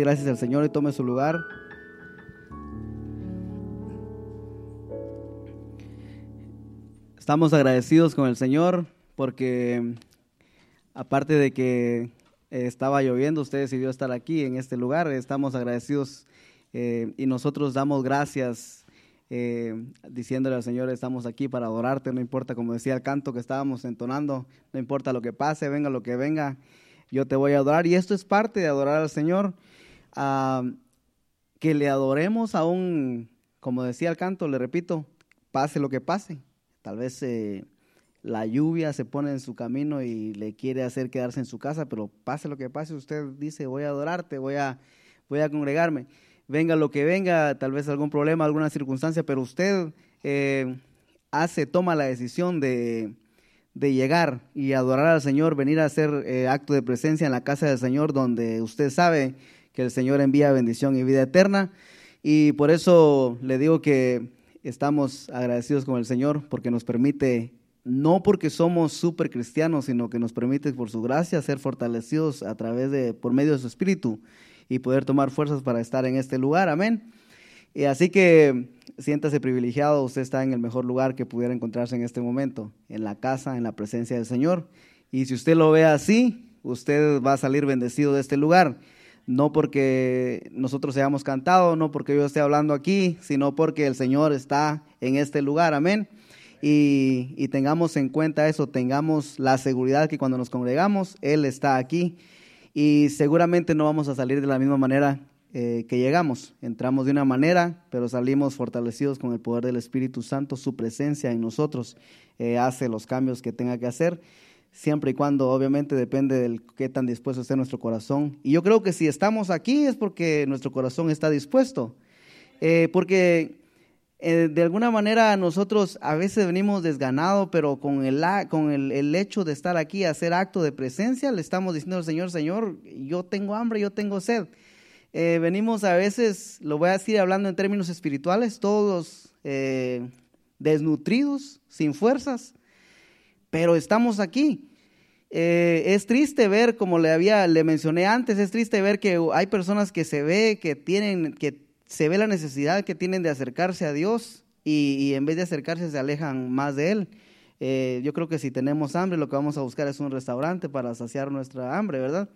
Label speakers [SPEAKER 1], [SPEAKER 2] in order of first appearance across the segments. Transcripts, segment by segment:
[SPEAKER 1] Gracias al Señor y tome su lugar. Estamos agradecidos con el Señor porque aparte de que eh, estaba lloviendo, usted decidió estar aquí en este lugar. Estamos agradecidos eh, y nosotros damos gracias eh, diciéndole al Señor, estamos aquí para adorarte, no importa, como decía el canto que estábamos entonando, no importa lo que pase, venga lo que venga, yo te voy a adorar. Y esto es parte de adorar al Señor que le adoremos aún, como decía el canto, le repito, pase lo que pase. Tal vez eh, la lluvia se pone en su camino y le quiere hacer quedarse en su casa, pero pase lo que pase, usted dice, voy a adorarte, voy a, voy a congregarme. Venga lo que venga, tal vez algún problema, alguna circunstancia, pero usted eh, hace, toma la decisión de, de llegar y adorar al Señor, venir a hacer eh, acto de presencia en la casa del Señor, donde usted sabe que el Señor envía bendición y vida eterna. Y por eso le digo que estamos agradecidos con el Señor porque nos permite, no porque somos súper cristianos, sino que nos permite por su gracia ser fortalecidos a través de, por medio de su Espíritu y poder tomar fuerzas para estar en este lugar. Amén. Y así que siéntase privilegiado, usted está en el mejor lugar que pudiera encontrarse en este momento, en la casa, en la presencia del Señor. Y si usted lo ve así, usted va a salir bendecido de este lugar no porque nosotros hayamos cantado, no porque yo esté hablando aquí, sino porque el Señor está en este lugar, amén. Y, tengamos en cuenta eso, tengamos la seguridad que cuando nos congregamos, Él está aquí y seguramente no vamos a salir de la misma manera eh, que llegamos. Entramos de una manera, pero salimos fortalecidos con el poder del Espíritu Santo, su presencia en nosotros eh, hace los cambios que tenga que hacer siempre y cuando obviamente depende del qué tan dispuesto esté nuestro corazón. Y yo creo que si estamos aquí es porque nuestro corazón está dispuesto, eh, porque eh, de alguna manera nosotros a veces venimos desganados, pero con, el, con el, hecho de estar aquí, hacer acto de presencia, le estamos diciendo al Señor, Señor, yo tengo hambre, yo tengo sed. Eh, venimos a veces, lo voy a decir hablando en términos espirituales, todos desnutridos, sin fuerzas pero estamos aquí. Eh, es triste ver, como le había, le mencioné antes, es triste ver que hay personas que se ve que tienen, que se ve la necesidad que tienen de acercarse a Dios y, en vez de acercarse se alejan más de Él. Eh, yo creo que si tenemos hambre, lo que vamos a buscar es un restaurante para saciar nuestra hambre, ¿verdad?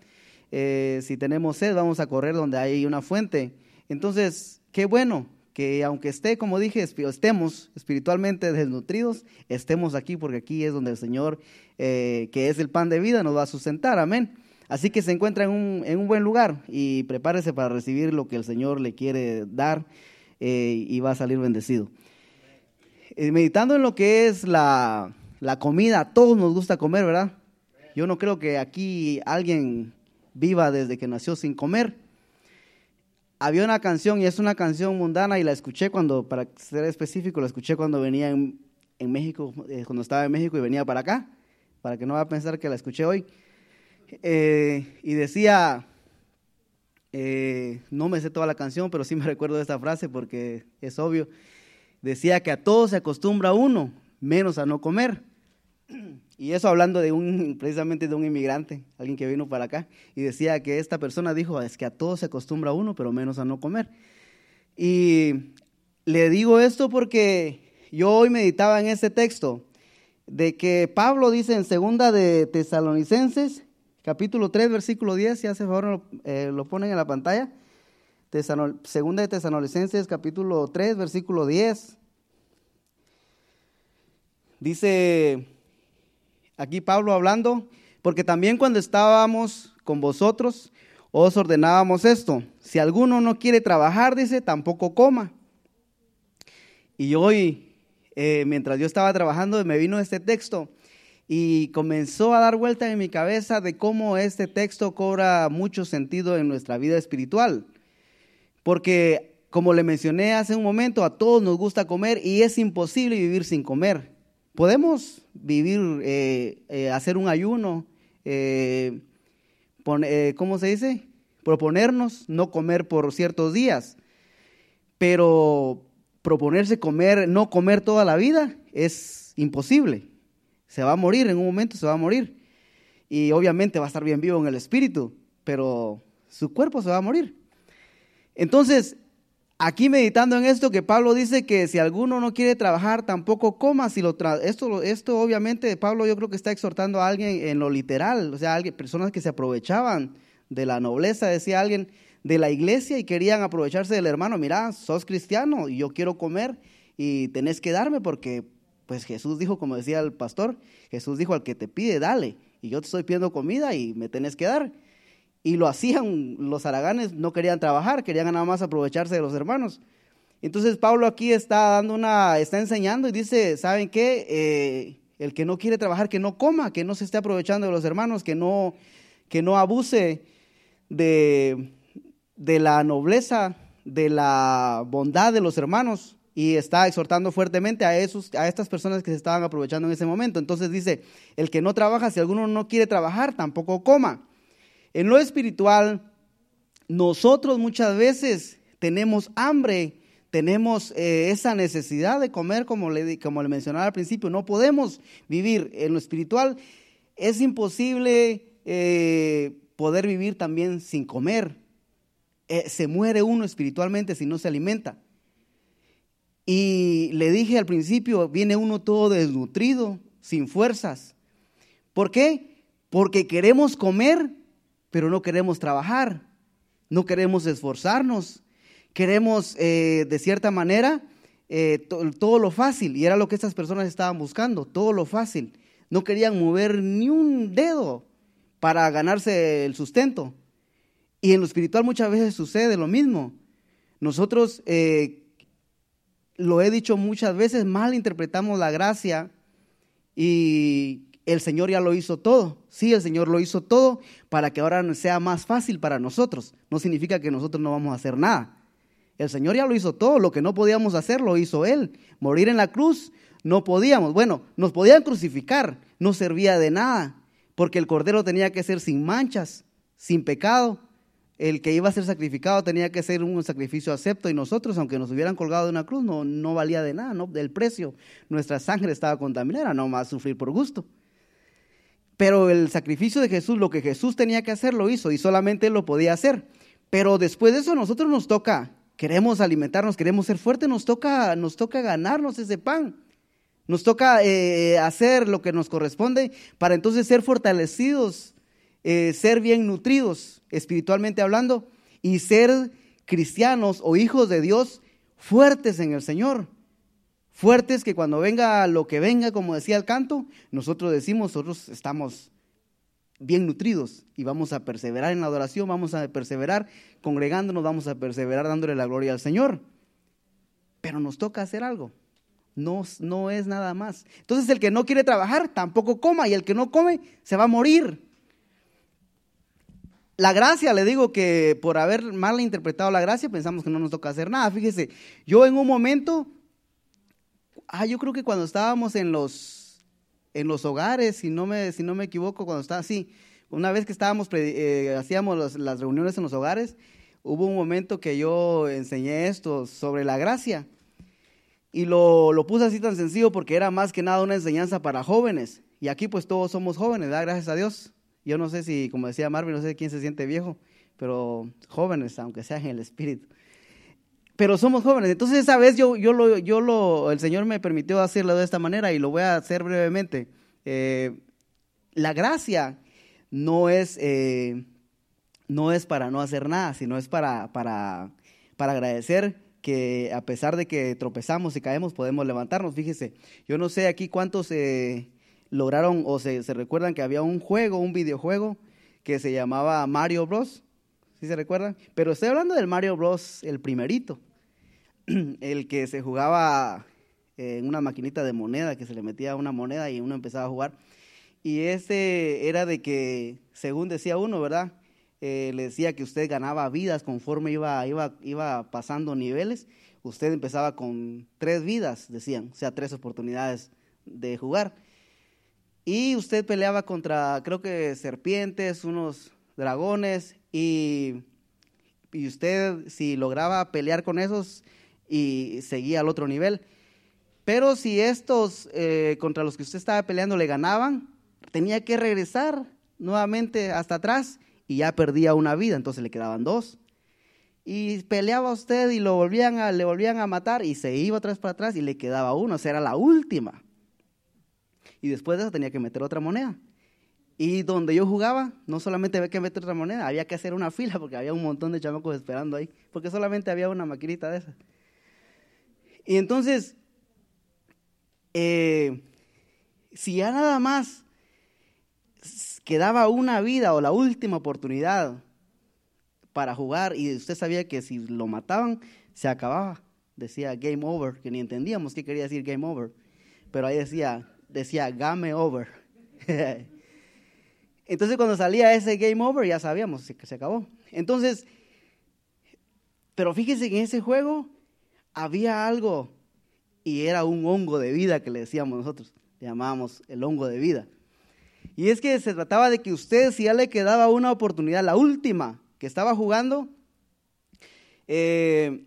[SPEAKER 1] Eh, si tenemos sed, vamos a correr donde hay una fuente. Entonces, qué bueno, que aunque esté, como dije, estemos espiritualmente desnutridos, estemos aquí porque aquí es donde el Señor, eh, que es el pan de vida, nos va a sustentar. Amén. Así que se encuentra en un, en un buen lugar y prepárese para recibir lo que el Señor le quiere dar eh, y va a salir bendecido. Eh, meditando en lo que es la, la comida, a todos nos gusta comer, ¿verdad? Yo no creo que aquí alguien viva desde que nació sin comer había una canción y es una canción mundana y la escuché cuando, para ser específico, la escuché cuando venía en, México, eh, cuando estaba en México y venía para acá, para que no va a pensar que la escuché hoy. Eh, y decía, eh, no me sé toda la canción, pero sí me recuerdo de esta frase porque es obvio. Decía que a todo se acostumbra uno, menos a no comer. Y eso hablando de un, precisamente de un inmigrante, alguien que vino para acá, y decía que esta persona dijo, es que a todo se acostumbra uno, pero menos a no comer. Y le digo esto porque yo hoy meditaba en este texto, de que Pablo dice en segunda de Tesalonicenses, capítulo 3, versículo 10, si hace favor eh, lo ponen en la pantalla, segunda de Tesalonicenses, capítulo 3, versículo 10, dice aquí Pablo hablando, porque también cuando estábamos con vosotros, os ordenábamos esto, si alguno no quiere trabajar, dice, tampoco coma. Y hoy, eh, mientras yo estaba trabajando, me vino este texto y comenzó a dar vuelta en mi cabeza de cómo este texto cobra mucho sentido en nuestra vida espiritual. Porque, como le mencioné hace un momento, a todos nos gusta comer y es imposible vivir sin comer. Podemos vivir, eh, eh, hacer un ayuno, eh, ¿cómo se dice? Proponernos no comer por ciertos días, pero proponerse comer, no comer toda la vida es imposible. Se va a morir, en un momento se va a morir. Y obviamente va a estar bien vivo en el espíritu, pero su cuerpo se va a morir. Entonces, aquí meditando en esto, que Pablo dice que si alguno no quiere trabajar, tampoco coma. Si lo esto, esto obviamente, Pablo yo creo que está exhortando a alguien en lo literal, o sea, alguien, personas que se aprovechaban de la nobleza, decía alguien, de la iglesia y querían aprovecharse del hermano. Mira, sos cristiano y yo quiero comer y tenés que darme porque pues Jesús dijo, como decía el pastor, Jesús dijo al que te pide, dale. Y yo te estoy pidiendo comida y me tenés que dar. Y lo hacían, los araganes no querían trabajar, querían nada más aprovecharse de los hermanos. Entonces Pablo aquí está dando una, está enseñando y dice, ¿saben qué? Eh, el que no quiere trabajar, que no coma, que no se esté aprovechando de los hermanos, que no, que no abuse de, de la nobleza, de la bondad de los hermanos y está exhortando fuertemente a, esos, a estas personas que se estaban aprovechando en ese momento. Entonces dice, el que no trabaja, si alguno no quiere trabajar, tampoco coma. En lo espiritual, nosotros muchas veces tenemos hambre, tenemos eh, esa necesidad de comer, como le, como le mencionaba al principio, no podemos vivir en lo espiritual. Es imposible eh, poder vivir también sin comer. Eh, se muere uno espiritualmente si no se alimenta. Y le dije al principio, viene uno todo desnutrido, sin fuerzas. ¿Por qué? Porque queremos comer, pero no queremos trabajar, no queremos esforzarnos, queremos eh, de cierta manera eh, todo lo fácil, y era lo que estas personas estaban buscando, todo lo fácil. No querían mover ni un dedo para ganarse el sustento. Y en lo espiritual muchas veces sucede lo mismo. Nosotros eh, lo he dicho muchas veces, mal interpretamos la gracia y el Señor ya lo hizo todo. Sí, el Señor lo hizo todo para que ahora sea más fácil para nosotros. No significa que nosotros no vamos a hacer nada. El Señor ya lo hizo todo, lo que no podíamos hacer lo hizo Él. Morir en la cruz no podíamos. Bueno, nos podían crucificar, no servía de nada, porque el Cordero tenía que ser sin manchas, sin pecado el que iba a ser sacrificado tenía que ser un sacrificio acepto y nosotros, aunque nos hubieran colgado de una cruz, no, no valía de nada, ¿no? del precio. Nuestra sangre estaba contaminada, no más sufrir por gusto. Pero el sacrificio de Jesús, lo que Jesús tenía que hacer, lo hizo y solamente lo podía hacer. Pero después de eso, a nosotros nos toca, queremos alimentarnos, queremos ser fuertes, nos toca, nos toca ganarnos ese pan. Nos toca eh, hacer lo que nos corresponde para entonces ser fortalecidos eh, ser bien nutridos espiritualmente hablando y ser cristianos o hijos de Dios fuertes en el Señor. Fuertes que cuando venga lo que venga, como decía el canto, nosotros decimos, nosotros estamos bien nutridos y vamos a perseverar en la adoración, vamos a perseverar congregándonos, vamos a perseverar dándole la gloria al Señor. Pero nos toca hacer algo. No, no es nada más. Entonces el que no quiere trabajar tampoco coma y el que no come se va a morir. La gracia, le digo que por haber mal interpretado la gracia, pensamos que no nos toca hacer nada. Fíjese, yo en un momento, ah, yo creo que cuando estábamos en los, en los hogares, si no me, si no me equivoco, cuando estaba así, una vez que estábamos, eh, hacíamos las reuniones en los hogares, hubo un momento que yo enseñé esto sobre la gracia. Y lo, lo puse así tan sencillo porque era más que nada una enseñanza para jóvenes. Y aquí pues todos somos jóvenes, ¿verdad? Gracias a Dios. Yo no sé si, como decía Marvin, no sé quién se siente viejo, pero jóvenes, aunque sean en el espíritu. Pero somos jóvenes. Entonces esa vez yo, yo, lo, yo lo, el Señor me permitió hacerlo de esta manera y lo voy a hacer brevemente. Eh, la gracia no es, eh, no es para no hacer nada, sino es para, para, para agradecer que a pesar de que tropezamos y caemos, podemos levantarnos. Fíjese, yo no sé aquí cuántos eh, lograron o se, recuerdan que había un juego, un videojuego que se llamaba Mario Bros. ¿Sí se recuerdan? Pero estoy hablando del Mario Bros. el primerito, el que se jugaba en una maquinita de moneda, que se le metía una moneda y uno empezaba a jugar. Y ese era de que, según decía uno, ¿verdad? Eh, le decía que usted ganaba vidas conforme iba, iba, iba pasando niveles. Usted empezaba con tres vidas, decían, o sea, tres oportunidades de jugar. Y usted peleaba contra, creo que serpientes, unos dragones, y, y usted si lograba pelear con esos y seguía al otro nivel. Pero si estos eh, contra los que usted estaba peleando le ganaban, tenía que regresar nuevamente hasta atrás y ya perdía una vida, entonces le quedaban dos. y peleaba usted y lo volvían a, le volvían a matar y se iba otra vez para atrás y le quedaba uno, o sea, era la última. Y después de eso tenía que meter otra moneda. Y donde yo jugaba, no solamente había que meter otra moneda, había que hacer una fila porque había un montón de chamacos esperando ahí, porque solamente había una maquinita de esas. Y entonces, eh, si ya nada más quedaba una vida o la última oportunidad para jugar y usted sabía que si lo mataban, se acababa. Decía game over, que ni entendíamos qué quería decir game over, pero ahí decía, decía game over. Entonces cuando salía ese game over ya sabíamos que se acabó. Entonces, pero fíjese que en ese juego había algo y era un hongo de vida que le decíamos nosotros, le llamábamos el hongo de vida. Y es que se trataba de que usted, si ya le quedaba una oportunidad, la última que estaba jugando, eh,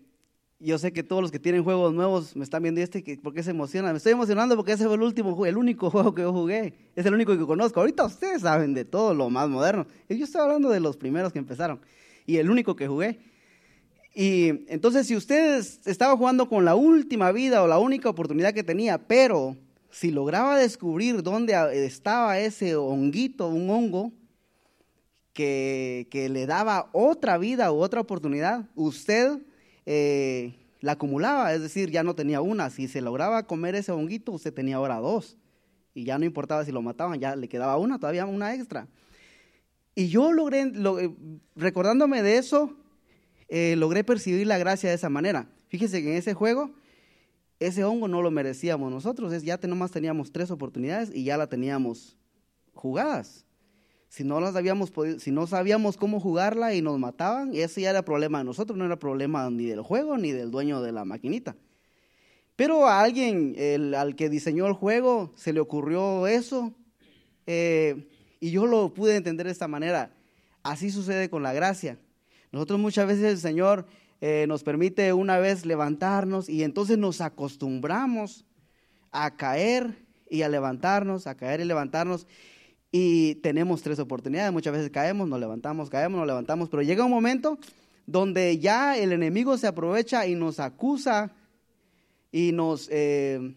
[SPEAKER 1] yo sé que todos los que tienen juegos nuevos me están viendo este, ¿por qué se emocionan? Me estoy emocionando porque ese fue el último, el único juego que yo jugué. Es el único que conozco. Ahorita ustedes saben de todo lo más moderno. Yo estoy hablando de los primeros que empezaron. Y el único que jugué. Y entonces si ustedes estaban jugando con la última vida o la única oportunidad que tenía, pero si lograba descubrir dónde estaba ese honguito, un hongo, que, que le daba otra vida u otra oportunidad, usted eh, la acumulaba, es decir, ya no tenía una. Si se lograba comer ese honguito, usted tenía ahora dos. Y ya no importaba si lo mataban, ya le quedaba una, todavía una extra. Y yo logré, eh, recordándome de eso, eh, logré percibir la gracia de esa manera. Fíjese que en ese juego, ese hongo no lo merecíamos nosotros, es, ya nomás teníamos tres oportunidades y ya la teníamos jugadas si no las si no sabíamos cómo jugarla y nos mataban, ese ya era problema de nosotros, no era problema ni del juego ni del dueño de la maquinita. Pero a alguien, al que diseñó el juego, se le ocurrió eso eh, y yo lo pude entender de esta manera. Así sucede con la gracia. Nosotros muchas veces el Señor eh, nos permite una vez levantarnos y entonces nos acostumbramos a caer y a levantarnos, a caer y levantarnos y tenemos tres oportunidades. Muchas veces caemos, nos levantamos, caemos, nos levantamos, pero llega un momento donde ya el enemigo se aprovecha y nos acusa y nos, eh,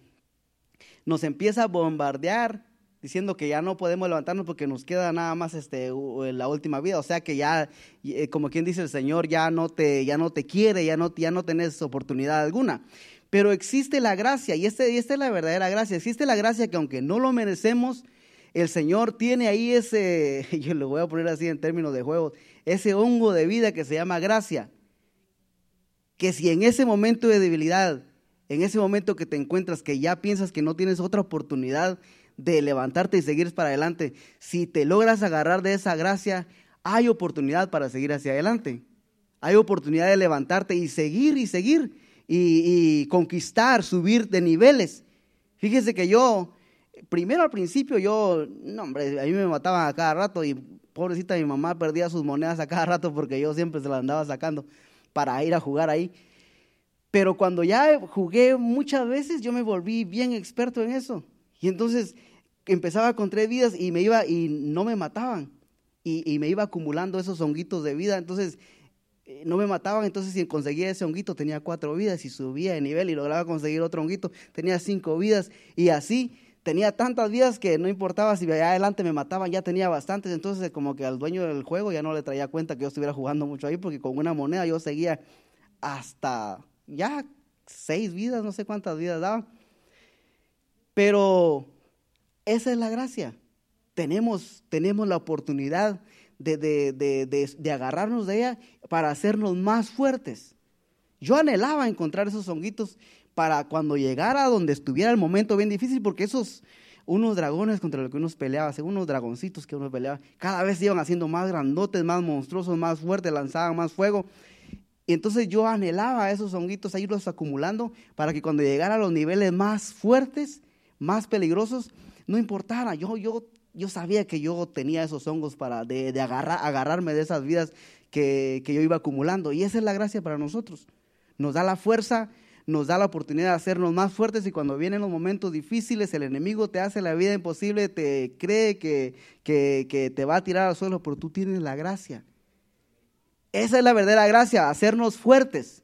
[SPEAKER 1] nos empieza a bombardear diciendo que ya no podemos levantarnos porque nos queda nada más este, la última vida. O sea que ya, eh, como quien dice el Señor, ya no te, ya no te quiere, ya no, ya no tenés oportunidad alguna. Pero existe la gracia, y, este, esta es la verdadera gracia. Existe la gracia que aunque no lo merecemos, el Señor tiene ahí ese, yo lo voy a poner así en términos de juego, ese hongo de vida que se llama gracia. Que si en ese momento de debilidad, en ese momento que te encuentras que ya piensas que no tienes otra oportunidad de levantarte y seguir para adelante, si te logras agarrar de esa gracia, hay oportunidad para seguir hacia adelante. Hay oportunidad de levantarte y seguir y seguir y, conquistar, subir de niveles. Fíjese que yo primero al principio yo, no hombre, a mí me mataban a cada rato y pobrecita mi mamá perdía sus monedas a cada rato porque yo siempre se las andaba sacando para ir a jugar ahí. Pero cuando ya jugué muchas veces, yo me volví bien experto en eso. Y entonces empezaba con tres vidas y me iba y no me mataban. Y, me iba acumulando esos honguitos de vida. Entonces eh, no me mataban, entonces si conseguía ese honguito tenía cuatro vidas y subía de nivel y lograba conseguir otro honguito, tenía cinco vidas y así tenía tantas vidas que no importaba si allá adelante me mataban, ya tenía bastantes, entonces como que al dueño del juego ya no le traía cuenta que yo estuviera jugando mucho ahí, porque con una moneda yo seguía hasta ya seis vidas, no sé cuántas vidas daban. Pero esa es la gracia. Tenemos, tenemos la oportunidad de, de agarrarnos de ella para hacernos más fuertes. Yo anhelaba encontrar esos honguitos para cuando llegara donde estuviera el momento bien difícil, porque esos, unos dragones contra los que uno peleaba, según unos dragoncitos que uno peleaba, cada vez iban haciendo más grandotes, más monstruosos, más fuertes, lanzaban más fuego. Y entonces yo anhelaba esos honguitos, a irlos acumulando para que cuando llegara a los niveles más fuertes, más peligrosos, no importara. Yo, yo, yo sabía que yo tenía esos hongos para de, agarrar, agarrarme de esas vidas que, que yo iba acumulando. Y esa es la gracia para nosotros. Nos da la fuerza nos da la oportunidad de hacernos más fuertes y cuando vienen los momentos difíciles, el enemigo te hace la vida imposible, te cree que, que, te va a tirar al suelo, pero tú tienes la gracia. Esa es la verdadera gracia, hacernos fuertes.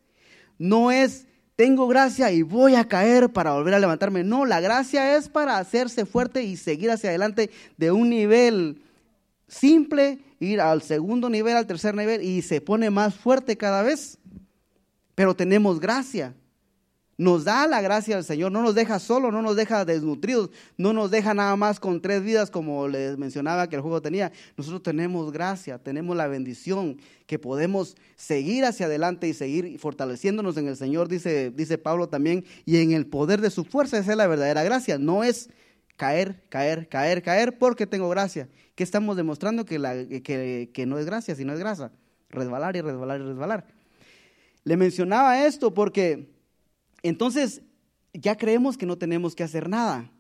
[SPEAKER 1] No es tengo gracia y voy a caer para volver a levantarme. No, la gracia es para hacerse fuerte y seguir hacia adelante de un nivel simple, ir al segundo nivel, al tercer nivel y se pone más fuerte cada vez. Pero tenemos gracia. Nos da la gracia del Señor, no nos deja solo, no nos deja desnutridos, no nos deja nada más con tres vidas como les mencionaba que el juego tenía. Nosotros tenemos gracia, tenemos la bendición que podemos seguir hacia adelante y seguir fortaleciéndonos en el Señor, dice, dice Pablo también, y en el poder de su fuerza. Esa es la verdadera gracia, no es caer, caer, caer, caer porque tengo gracia. ¿Qué estamos demostrando? Que, que no es gracia, sino es grasa. Resbalar y resbalar y resbalar. Le mencionaba esto porque entonces, ya creemos que no tenemos que hacer nada.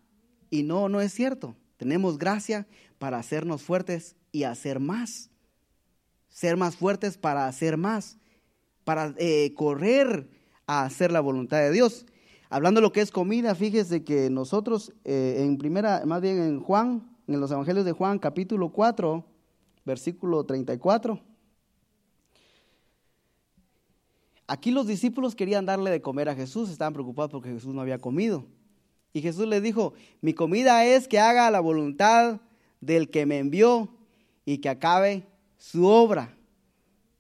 [SPEAKER 1] Y no, no es cierto. Tenemos gracia para hacernos fuertes y hacer más. Ser más fuertes para hacer más. Para eh, correr a hacer la voluntad de Dios. Hablando de lo que es comida, fíjese que nosotros eh, en primera, más bien en Juan, en los evangelios de Juan, capítulo 4, versículo 34. Aquí los discípulos querían darle de comer a Jesús, estaban preocupados porque Jesús no había comido. Y Jesús les dijo, mi comida es que haga la voluntad del que me envió y que acabe su obra.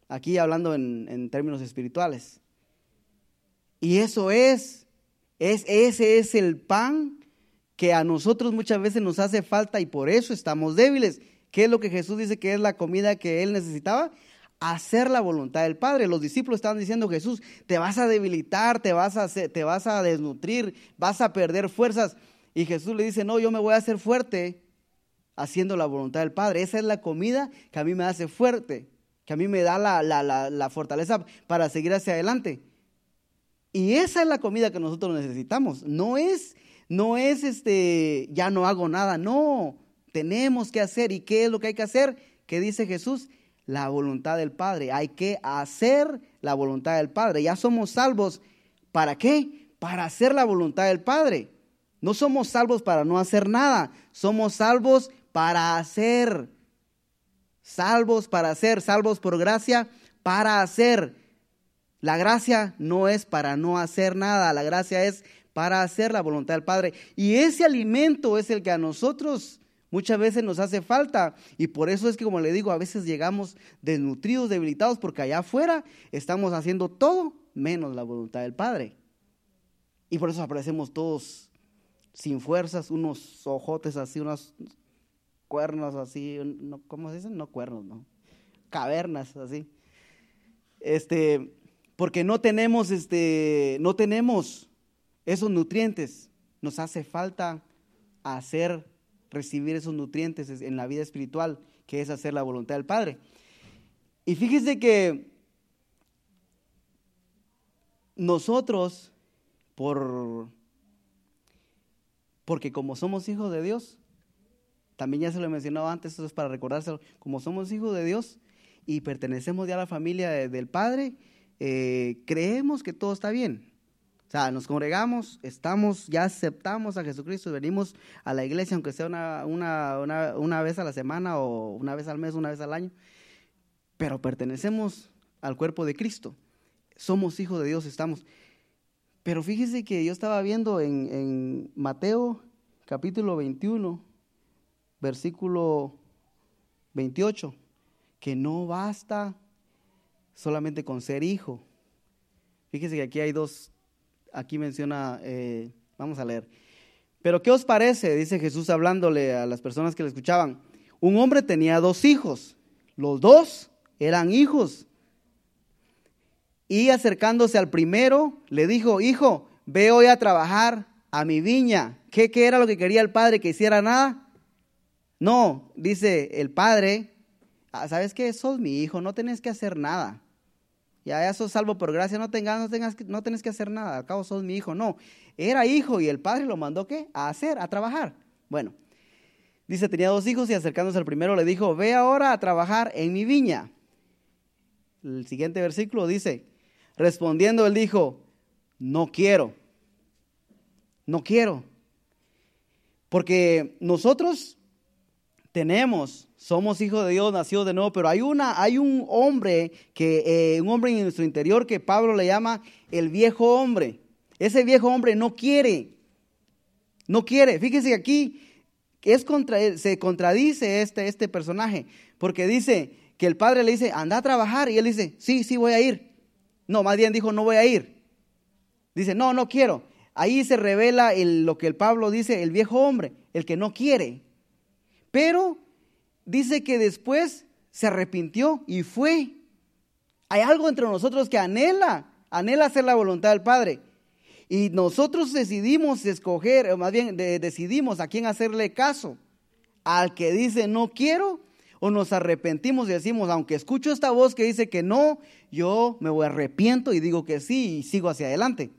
[SPEAKER 1] Aquí hablando en, términos espirituales. Y eso es, es, ese es el pan que a nosotros muchas veces nos hace falta y por eso estamos débiles. ¿Qué es lo que Jesús dice que es la comida que él necesitaba? Hacer la voluntad del Padre. Los discípulos estaban diciendo, Jesús, te vas a debilitar, te vas a, te vas a desnutrir, vas a perder fuerzas. Y Jesús le dice, no, yo me voy a hacer fuerte haciendo la voluntad del Padre. Esa es la comida que a mí me hace fuerte, que a mí me da la, la fortaleza para seguir hacia adelante. Y esa es la comida que nosotros necesitamos. No es, no es este, ya no hago nada, no. Tenemos que hacer. ¿Y qué es lo que hay que hacer? ¿Qué dice Jesús? La voluntad del Padre. Hay que hacer la voluntad del Padre. Ya somos salvos. ¿Para qué? Para hacer la voluntad del Padre. No somos salvos para no hacer nada. Somos salvos para hacer. Salvos para hacer. Salvos por gracia para hacer. La gracia no es para no hacer nada. La gracia es para hacer la voluntad del Padre. Y ese alimento es el que a nosotros Muchas veces nos hace falta y por eso es que, como le digo, a veces llegamos desnutridos, debilitados, porque allá afuera estamos haciendo todo menos la voluntad del Padre. Y por eso aparecemos todos sin fuerzas, unos ojotes así, unos cuernos así, ¿cómo se dicen? No cuernos, no. Cavernas así. Este, porque no tenemos, este, no tenemos esos nutrientes. Nos hace falta hacer recibir esos nutrientes en la vida espiritual, que es hacer la voluntad del Padre. Y fíjese que nosotros, por, porque como somos hijos de Dios, también ya se lo he mencionado antes, eso es para recordárselo, como somos hijos de Dios y pertenecemos ya a la familia del Padre, eh, creemos que todo está bien. O sea, nos congregamos, estamos, ya aceptamos a Jesucristo, venimos a la iglesia, aunque sea una, una, una, vez a la semana o una vez al mes, una vez al año, pero pertenecemos al cuerpo de Cristo. Somos hijos de Dios, estamos. Pero fíjese que yo estaba viendo en, en Mateo capítulo 21, versículo 28, que no basta solamente con ser hijo. Fíjese que aquí hay dos, aquí menciona, eh, vamos a leer. Pero ¿qué os parece? Dice Jesús hablándole a las personas que le escuchaban. Un hombre tenía dos hijos. Los dos eran hijos. Y acercándose al primero, le dijo, hijo, ve hoy a trabajar a mi viña. ¿Qué, ¿Qué, era lo que quería el padre? ¿Que hiciera nada? No, dice el padre, ah, ¿sabes qué? Sos mi hijo, no tenés que hacer nada. Ya, sos salvo por gracia, no, tengas, no, tengas, no que hacer nada, al cabo sos mi hijo. No, era hijo y el padre lo mandó ¿qué? A hacer, a trabajar. Bueno, dice, tenía dos hijos y acercándose al primero le dijo, ve ahora a trabajar en mi viña. El siguiente versículo dice, respondiendo él dijo, no quiero, no quiero. Porque nosotros tenemos, somos hijos de Dios, nacidos de nuevo, pero hay una, hay un hombre que, eh, un hombre en nuestro interior que Pablo le llama el viejo hombre. Ese viejo hombre no quiere, no quiere. Fíjese aquí es contra, se contradice este, este personaje, porque dice que el padre le dice, anda a trabajar, y él dice, sí, sí voy a ir. No, más bien dijo, no voy a ir. Dice, no, no quiero. Ahí se revela lo que el Pablo dice, el viejo hombre, el que no quiere. Pero dice que después se arrepintió y fue. Hay algo entre nosotros que anhela, anhela hacer la voluntad del Padre. Y nosotros decidimos escoger, o más bien decidimos a quién hacerle caso. Al que dice no quiero, o nos arrepentimos y decimos, aunque escucho esta voz que dice que no, yo me arrepiento y digo que sí y sigo hacia adelante.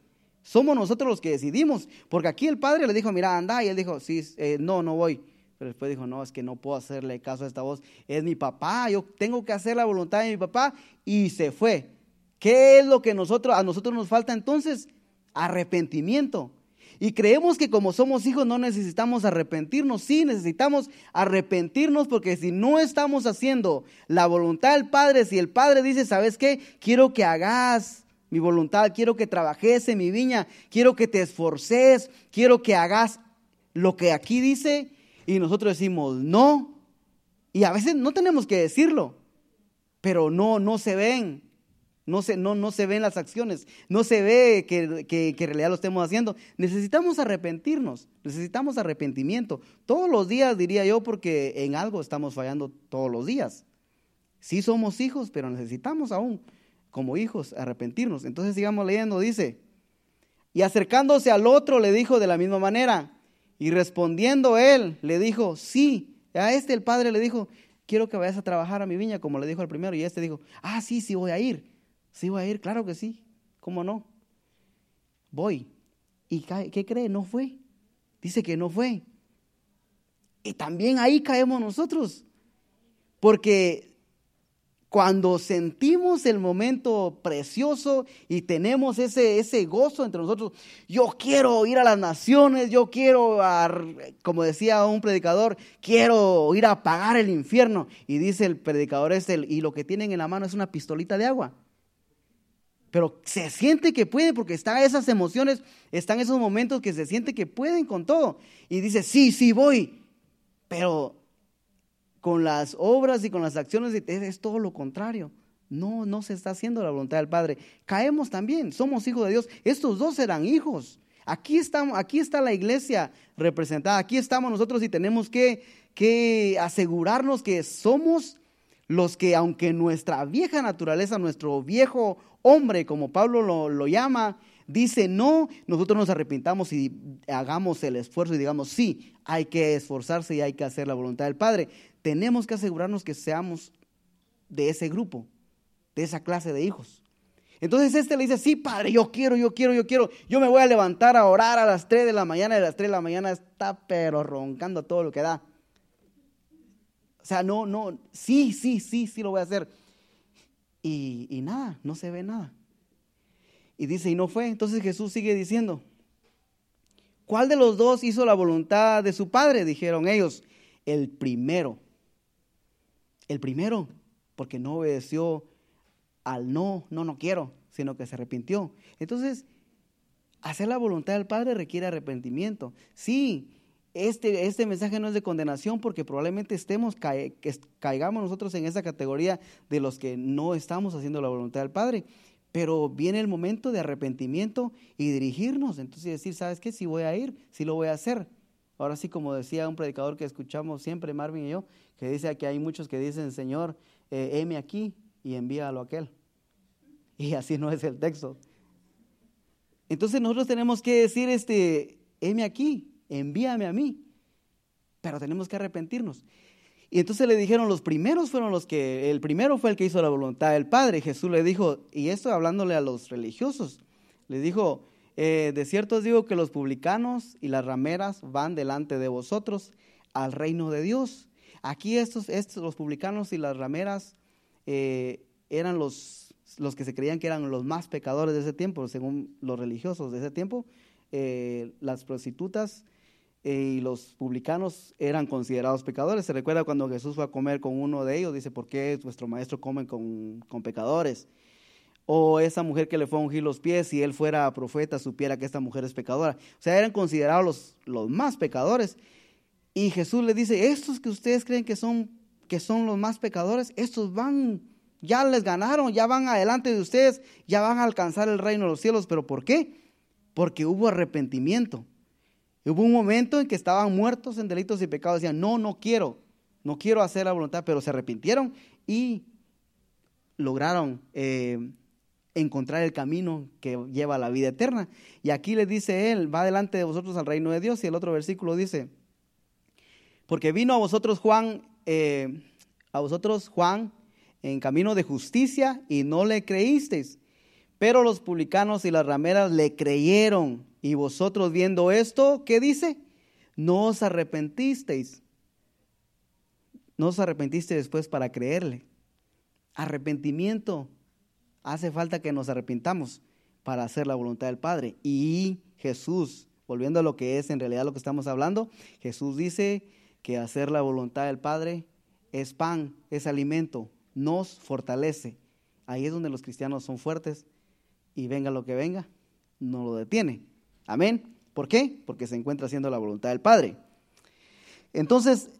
[SPEAKER 1] Somos nosotros los que decidimos, porque aquí el padre le dijo, mira, anda, y él dijo, sí, eh, no, no voy. Pero después dijo, no, es que no puedo hacerle caso a esta voz. Es mi papá, yo tengo que hacer la voluntad de mi papá. Y se fue. ¿Qué es lo que nosotros, a nosotros nos falta entonces? Arrepentimiento. Y creemos que como somos hijos no necesitamos arrepentirnos. Sí, necesitamos arrepentirnos porque si no estamos haciendo la voluntad del Padre, si el Padre dice, ¿sabes qué? Quiero que hagas mi voluntad, quiero que trabajes en mi viña, quiero que te esforces, quiero que hagas lo que aquí dice, y nosotros decimos no. Y a veces no tenemos que decirlo, pero no, no se ven. No se, no, no se ven las acciones, no se ve que, que, en realidad lo estemos haciendo. Necesitamos arrepentirnos, necesitamos arrepentimiento. Todos los días diría yo, porque en algo estamos fallando todos los días. Sí somos hijos, pero necesitamos aún, como hijos, arrepentirnos. Entonces sigamos leyendo, dice, y acercándose al otro le dijo de la misma manera, y respondiendo él, le dijo, sí. A este el padre le dijo, quiero que vayas a trabajar a mi viña, como le dijo al primero. Y este dijo, ah, sí, sí voy a ir. Sí voy a ir, claro que sí. ¿Cómo no? Voy. ¿Y qué cree? No fue. Dice que no fue. Y también ahí caemos nosotros. Porque cuando sentimos el momento precioso y tenemos ese, ese gozo entre nosotros, yo quiero ir a las naciones, yo quiero, como decía un predicador, quiero ir a apagar el infierno. Y dice el predicador este, y lo que tienen en la mano es una pistolita de agua. Pero se siente que puede porque están esas emociones, están esos momentos que se siente que pueden con todo. Y dice, sí, sí, voy. Pero con las obras y con las acciones es todo lo contrario. No, no se está haciendo la voluntad del Padre. Caemos también, somos hijos de Dios. Estos dos eran hijos. Aquí, estamos, aquí está la iglesia representada, aquí estamos nosotros y tenemos que, que asegurarnos que somos los que, aunque nuestra vieja naturaleza, nuestro viejo hombre, como Pablo lo, lo llama, dice no, nosotros nos arrepintamos y hagamos el esfuerzo y digamos sí, hay que esforzarse y hay que hacer la voluntad del Padre tenemos que asegurarnos que seamos de ese grupo, de esa clase de hijos. Entonces este le dice, sí, padre, yo quiero, yo quiero, yo quiero. Yo me voy a levantar a orar a las 3 de la mañana y a las 3 de la mañana está pero roncando todo lo que da. O sea, no, no, sí, sí, sí, sí lo voy a hacer. Y, y nada, no se ve nada. Y dice, y no fue. Entonces Jesús sigue diciendo, ¿cuál de los dos hizo la voluntad de su padre? Dijeron ellos, el primero. El primero, porque no obedeció al no, no, no quiero, sino que se arrepintió. Entonces, hacer la voluntad del Padre requiere arrepentimiento. Sí, este, este mensaje no es de condenación porque probablemente estemos, caigamos nosotros en esa categoría de los que no estamos haciendo la voluntad del Padre. Pero viene el momento de arrepentimiento y dirigirnos. Entonces decir, ¿sabes qué? Si voy a ir, si lo voy a hacer. Ahora sí, como decía un predicador que escuchamos siempre, Marvin y yo, que dice que hay muchos que dicen, Señor, eh, heme aquí y envíalo a aquel. Y así no es el texto. Entonces nosotros tenemos que decir, este, heme aquí, envíame a mí. Pero tenemos que arrepentirnos. Y entonces le dijeron, los primeros fueron los que, el primero fue el que hizo la voluntad del Padre. Jesús le dijo, y esto hablándole a los religiosos, le dijo, eh, de cierto os digo que los publicanos y las rameras van delante de vosotros al reino de Dios. Aquí estos, estos los publicanos y las rameras eh, eran los, los que se creían que eran los más pecadores de ese tiempo, según los religiosos de ese tiempo. Eh, las prostitutas eh, y los publicanos eran considerados pecadores. Se recuerda cuando Jesús fue a comer con uno de ellos, dice, ¿por qué vuestro maestro come con, con pecadores? O esa mujer que le fue a ungir los pies, si él fuera profeta, supiera que esta mujer es pecadora. O sea, eran considerados los, los más pecadores. Y Jesús le dice, estos que ustedes creen que son, que son los más pecadores, estos van, ya les ganaron, ya van adelante de ustedes, ya van a alcanzar el reino de los cielos. ¿Pero por qué? Porque hubo arrepentimiento. Hubo un momento en que estaban muertos en delitos y pecados. Decían, no, no quiero, no quiero hacer la voluntad, pero se arrepintieron y lograron eh, encontrar el camino que lleva a la vida eterna. Y aquí le dice él, va delante de vosotros al reino de Dios. Y el otro versículo dice, porque vino a vosotros Juan, eh, a vosotros Juan en camino de justicia y no le creísteis. Pero los publicanos y las rameras le creyeron. Y vosotros viendo esto, ¿qué dice? No os arrepentisteis. No os arrepentisteis después para creerle. Arrepentimiento. Hace falta que nos arrepintamos para hacer la voluntad del Padre. Y Jesús, volviendo a lo que es en realidad lo que estamos hablando, Jesús dice que hacer la voluntad del Padre es pan, es alimento, nos fortalece. Ahí es donde los cristianos son fuertes y venga lo que venga, no lo detiene. Amén. ¿Por qué? Porque se encuentra haciendo la voluntad del Padre. Entonces,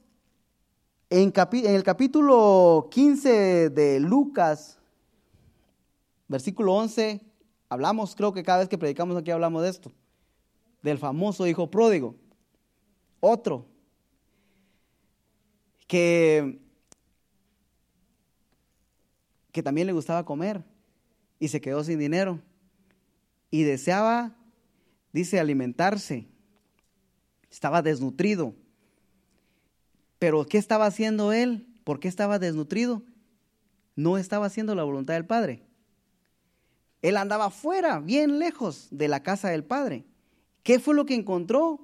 [SPEAKER 1] en, en, el capítulo 15 de Lucas, versículo 11, hablamos, creo que cada vez que predicamos aquí hablamos de esto, del famoso hijo pródigo. Otro que, que también le gustaba comer y se quedó sin dinero y deseaba, dice, alimentarse. Estaba desnutrido. Pero ¿qué estaba haciendo él? ¿Por qué estaba desnutrido? No estaba haciendo la voluntad del Padre. Él andaba fuera, bien lejos de la casa del Padre. ¿Qué fue lo que encontró?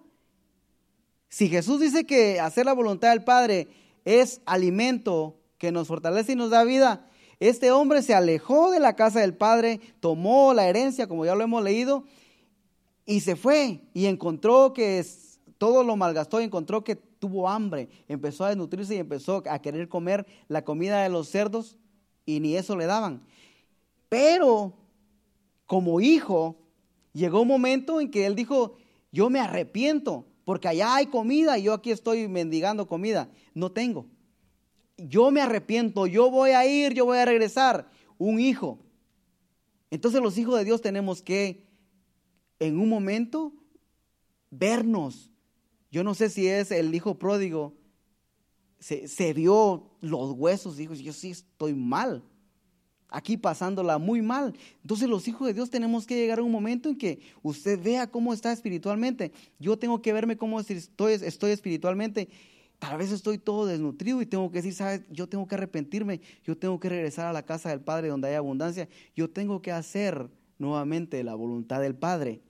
[SPEAKER 1] Si Jesús dice que hacer la voluntad del Padre es alimento que nos fortalece y nos da vida. Este hombre se alejó de la casa del padre, tomó la herencia, como ya lo hemos leído, y se fue y encontró que todo lo malgastó y encontró que tuvo hambre, empezó a desnutrirse y empezó a querer comer la comida de los cerdos y ni eso le daban. Pero como hijo, llegó un momento en que él dijo, yo me arrepiento, porque allá hay comida y yo aquí estoy mendigando comida. No tengo. Yo me arrepiento, yo voy a ir, yo voy a regresar. Un hijo. Entonces los hijos de Dios tenemos que en un momento vernos. Yo no sé si es el hijo pródigo, se, se vio los huesos, dijo, yo sí estoy mal aquí pasándola muy mal. Entonces los hijos de Dios tenemos que llegar a un momento en que usted vea cómo está espiritualmente. Yo tengo que verme cómo estoy, espiritualmente. Tal vez estoy todo desnutrido y tengo que decir, ¿sabes? Yo tengo que arrepentirme, yo tengo que regresar a la casa del Padre donde hay abundancia, yo tengo que hacer nuevamente la voluntad del Padre.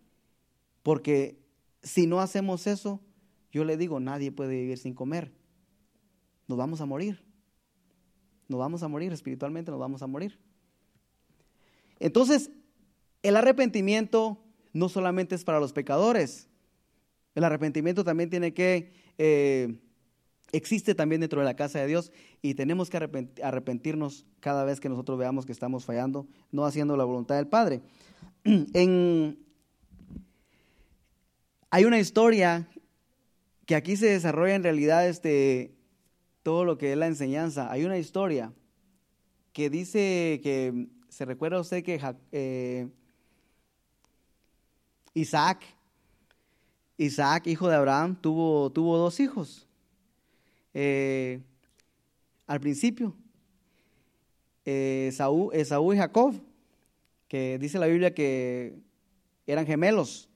[SPEAKER 1] Porque si no hacemos eso, yo le digo, nadie puede vivir sin comer. Nos vamos a morir. Nos vamos a morir espiritualmente, nos vamos a morir. Entonces, el arrepentimiento no solamente es para los pecadores, el arrepentimiento también tiene que, eh, existe también dentro de la casa de Dios y tenemos que arrepentirnos cada vez que nosotros veamos que estamos fallando, no haciendo la voluntad del Padre. Hay una historia que aquí se desarrolla en realidad este, todo lo que es la enseñanza. Hay una historia que dice que ¿Se recuerda usted que eh, Isaac, Isaac, hijo de Abraham, tuvo, tuvo dos hijos? Eh, al principio, eh, Esaú, y Jacob, que dice la Biblia que eran gemelos.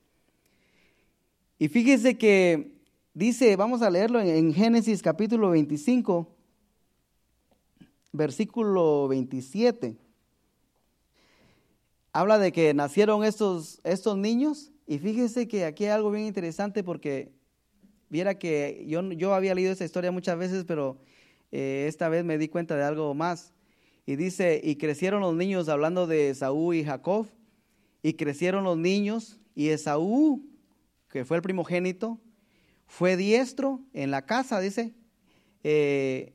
[SPEAKER 1] Y fíjese que dice, vamos a leerlo en Génesis capítulo 25, versículo 27 habla de que nacieron estos, estos niños y fíjese que aquí hay algo bien interesante porque viera que yo, yo había leído esa historia muchas veces, pero eh, esta vez me di cuenta de algo más. Y dice, y crecieron los niños, hablando de Esaú y Jacob, y crecieron los niños, y Esaú, que fue el primogénito, fue diestro en la casa, dice, eh,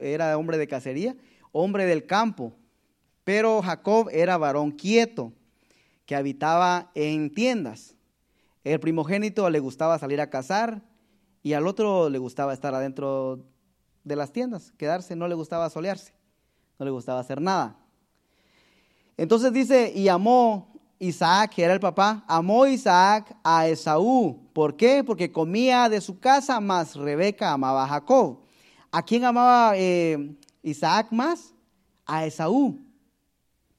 [SPEAKER 1] era hombre de cacería, hombre del campo, pero Jacob era varón quieto, que habitaba en tiendas. El primogénito le gustaba salir a cazar y al otro le gustaba estar adentro de las tiendas, quedarse, no le gustaba solearse, no le gustaba hacer nada. Entonces dice, y amó Isaac, que era el papá, amó Isaac a Esaú. ¿Por qué? Porque comía de su casa, más Rebeca amaba a Jacob. ¿A quién amaba eh, Isaac más? A Esaú.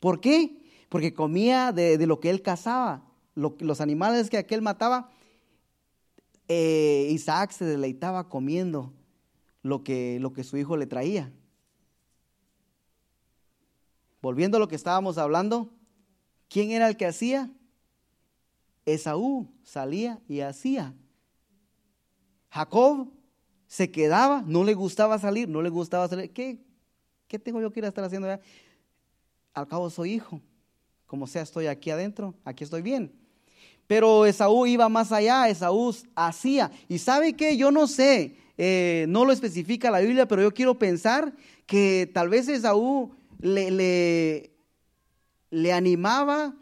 [SPEAKER 1] ¿Por qué? Porque comía de, lo que él cazaba, los animales que aquel mataba. Eh, Isaac se deleitaba comiendo lo que, lo que su hijo le traía. Volviendo a lo que estábamos hablando, ¿quién era el que hacía? Esaú salía y hacía. Jacob se quedaba, no le gustaba salir, no le gustaba salir. ¿Qué, qué tengo yo que ir a estar haciendo? Al cabo soy hijo. Como sea, estoy aquí adentro, aquí estoy bien. Pero Esaú iba más allá, Esaú hacía. Y sabe que yo no sé, eh, no lo especifica la Biblia, pero yo quiero pensar que tal vez Esaú le, le, le animaba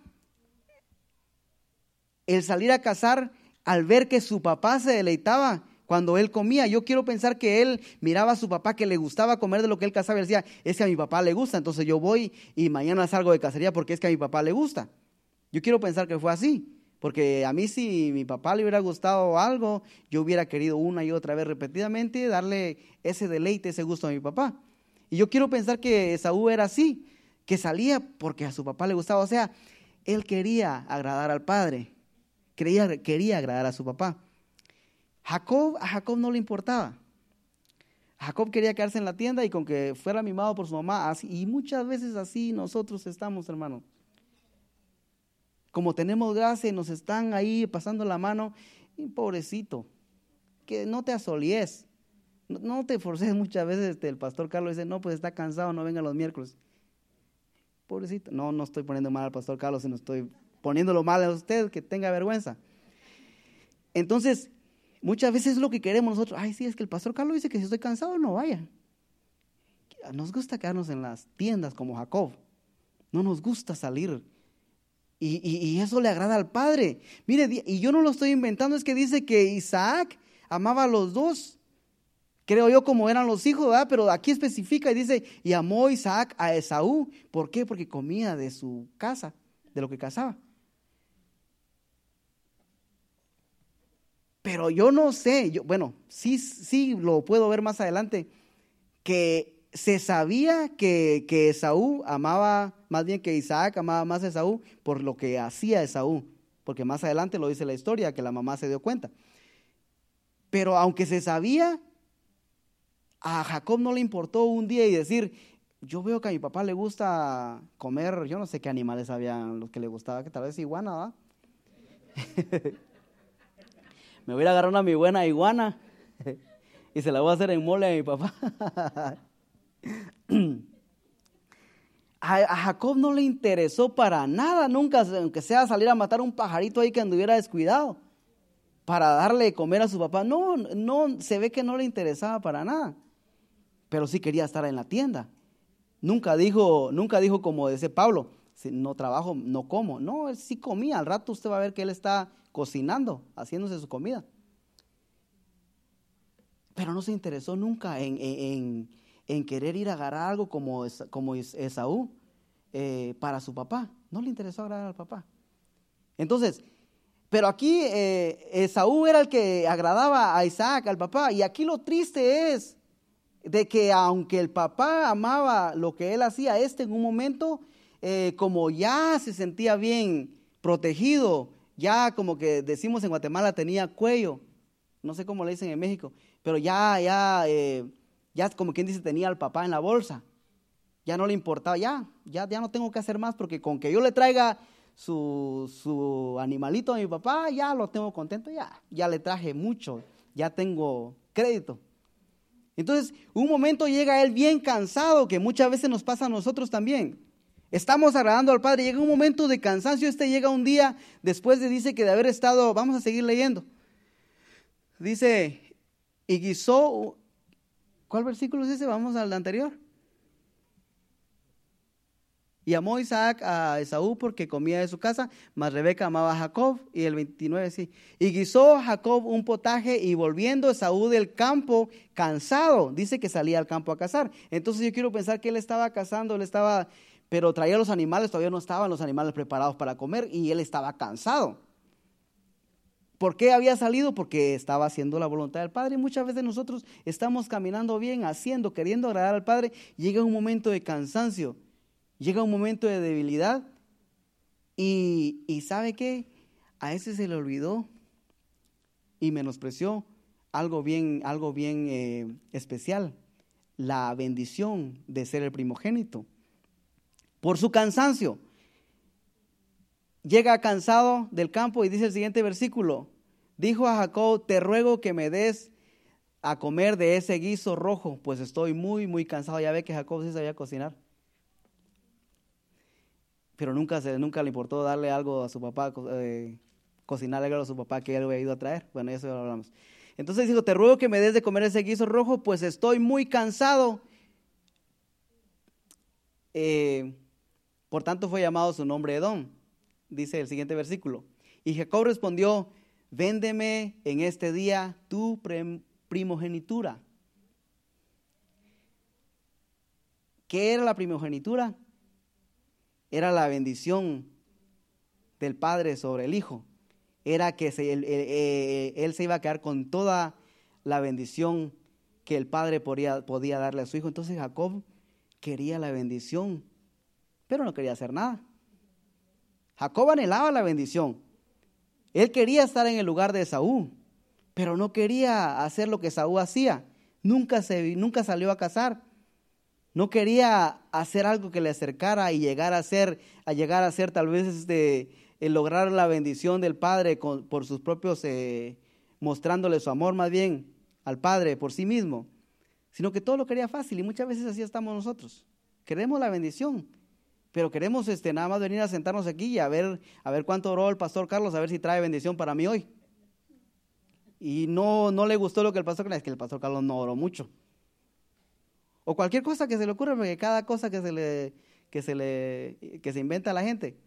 [SPEAKER 1] el salir a cazar al ver que su papá se deleitaba cuando él comía. Yo quiero pensar que él miraba a su papá que le gustaba comer de lo que él cazaba y decía, es que a mi papá le gusta, entonces yo voy y mañana salgo de cacería porque es que a mi papá le gusta. Yo quiero pensar que fue así, porque a mí si mi papá le hubiera gustado algo, yo hubiera querido una y otra vez repetidamente darle ese deleite, ese gusto a mi papá. Y yo quiero pensar que Saúl era así, que salía porque a su papá le gustaba, o sea, él quería agradar al padre, quería, quería agradar a su papá. Jacob, a Jacob no le importaba. Jacob quería quedarse en la tienda y con que fuera mimado por su mamá. Y muchas veces así nosotros estamos, hermano. Como tenemos gracia y nos están ahí pasando la mano, y pobrecito, que no te asolies. No, te forces muchas veces. Este, el pastor Carlos dice, no, pues está cansado, no venga los miércoles. Pobrecito. No, no estoy poniendo mal al pastor Carlos, sino estoy poniéndolo mal a usted, que tenga vergüenza. Entonces, Muchas veces es lo que queremos nosotros. Ay, sí, es que el pastor Carlos dice que si estoy cansado, no vaya. Nos gusta quedarnos en las tiendas como Jacob. No nos gusta salir. Y, eso le agrada al Padre. Mire, y yo no lo estoy inventando, es que dice que Isaac amaba a los dos. Creo yo como eran los hijos, ¿verdad? Pero aquí especifica y dice, y amó Isaac a Esaú. ¿Por qué? Porque comía de su casa, de lo que cazaba. Pero yo no sé, yo, bueno, sí, sí lo puedo ver más adelante, que se sabía que, que Esaú amaba, más bien que Isaac amaba más a Esaú por lo que hacía Esaú, porque más adelante lo dice la historia, que la mamá se dio cuenta. Pero aunque se sabía, a Jacob no le importó un día y decir, yo veo que a mi papá le gusta comer, yo no sé qué animales habían los que le gustaba, que tal vez iguana, ¿va? me voy a agarrar una mi buena iguana y se la voy a hacer en mole a mi papá. a, Jacob no le interesó para nada, nunca, aunque sea salir a matar un pajarito ahí que anduviera descuidado, para darle de comer a su papá. No, no, se ve que no le interesaba para nada, pero sí quería estar en la tienda. Nunca dijo, nunca dijo como dice Pablo, no trabajo, no como. No, él sí comía. Al rato usted va a ver que él está cocinando, haciéndose su comida. Pero no se interesó nunca en, querer ir a agarrar algo como, como Esaú eh, para su papá. No le interesó agradar al papá. Entonces, pero aquí eh, Esaú era el que agradaba a Isaac, al papá. Y aquí lo triste es de que aunque el papá amaba lo que él hacía, este en un momento, eh, como ya se sentía bien protegido, ya como que decimos en Guatemala tenía cuello, no sé cómo le dicen en México, pero ya, ya, eh, ya como quien dice tenía al papá en la bolsa, ya no le importaba, ya, ya, ya no tengo que hacer más porque con que yo le traiga su, su animalito a mi papá, ya lo tengo contento, ya, ya le traje mucho, ya tengo crédito. Entonces, un momento llega él bien cansado, que muchas veces nos pasa a nosotros también. Estamos agradando al Padre. Llega un momento de cansancio. Este llega un día después de, dice que de haber estado, vamos a seguir leyendo. Dice, y guisó, ¿cuál versículo es ese? Vamos al anterior. Y amó Isaac a Esaú porque comía de su casa, mas Rebeca amaba a Jacob. Y el 29 sí. Y guisó Jacob un potaje y volviendo Esaú del campo cansado, dice que salía al campo a cazar. Entonces yo quiero pensar que él estaba cazando, él estaba, pero traía los animales, todavía no estaban los animales preparados para comer y él estaba cansado. ¿Por qué había salido? Porque estaba haciendo la voluntad del Padre. Y muchas veces nosotros estamos caminando bien, haciendo, queriendo agradar al Padre. Llega un momento de cansancio Llega un momento de debilidad y, ¿sabe qué? A ese se le olvidó y menospreció algo bien, algo bien eh, especial, la bendición de ser el primogénito. Por su cansancio. Llega cansado del campo y dice el siguiente versículo, dijo a Jacob, te ruego que me des a comer de ese guiso rojo, pues estoy muy, muy cansado. Ya ve que Jacob sí sabía cocinar pero nunca, nunca le importó darle algo a su papá, eh, cocinarle algo a su papá que él había ido a traer. Bueno, eso ya lo hablamos. Entonces dijo, te ruego que me des de comer ese guiso rojo, pues estoy muy cansado. Eh, por tanto fue llamado su nombre Edom, dice el siguiente versículo. Y Jacob respondió, véndeme en este día tu primogenitura. ¿Qué era la primogenitura? era la bendición del Padre sobre el Hijo. Era que eh, él, se iba a quedar con toda la bendición que el Padre podía darle a su Hijo. Entonces Jacob quería la bendición, pero no quería hacer nada. Jacob anhelaba la bendición. Él quería estar en el lugar de Saúl, pero no quería hacer lo que Saúl hacía. Nunca, se, nunca salió a cazar. No quería hacer algo que le acercara y llegar a ser, a llegar a ser tal vez este, el lograr la bendición del Padre por sus propios, eh, mostrándole su amor más bien al Padre por sí mismo, sino que todo lo quería fácil y muchas veces así estamos nosotros. Queremos la bendición, pero queremos este, nada más venir a sentarnos aquí y a ver, a ver cuánto oró el pastor Carlos, a ver si trae bendición para mí hoy. Y no, no le gustó lo que el pastor, es que el pastor Carlos no oró mucho. O cualquier cosa que se le ocurra, porque cada cosa que se le, que se le, que se inventa a la gente,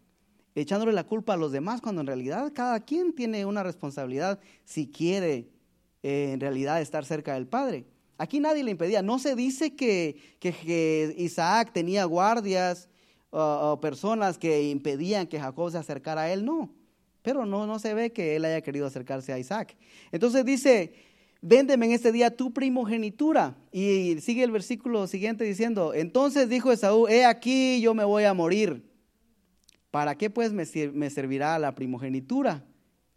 [SPEAKER 1] echándole la culpa a los demás, cuando en realidad cada quien tiene una responsabilidad si quiere eh, en realidad estar cerca del Padre. Aquí nadie le impedía. No se dice que, que, Isaac tenía guardias personas que impedían que Jacob se acercara a él, no. Pero no, no se ve que él haya querido acercarse a Isaac. Entonces dice, véndeme en este día tu primogenitura. Y sigue el versículo siguiente diciendo, entonces dijo Esaú, he aquí yo me voy a morir. ¿Para qué pues me, me servirá la primogenitura?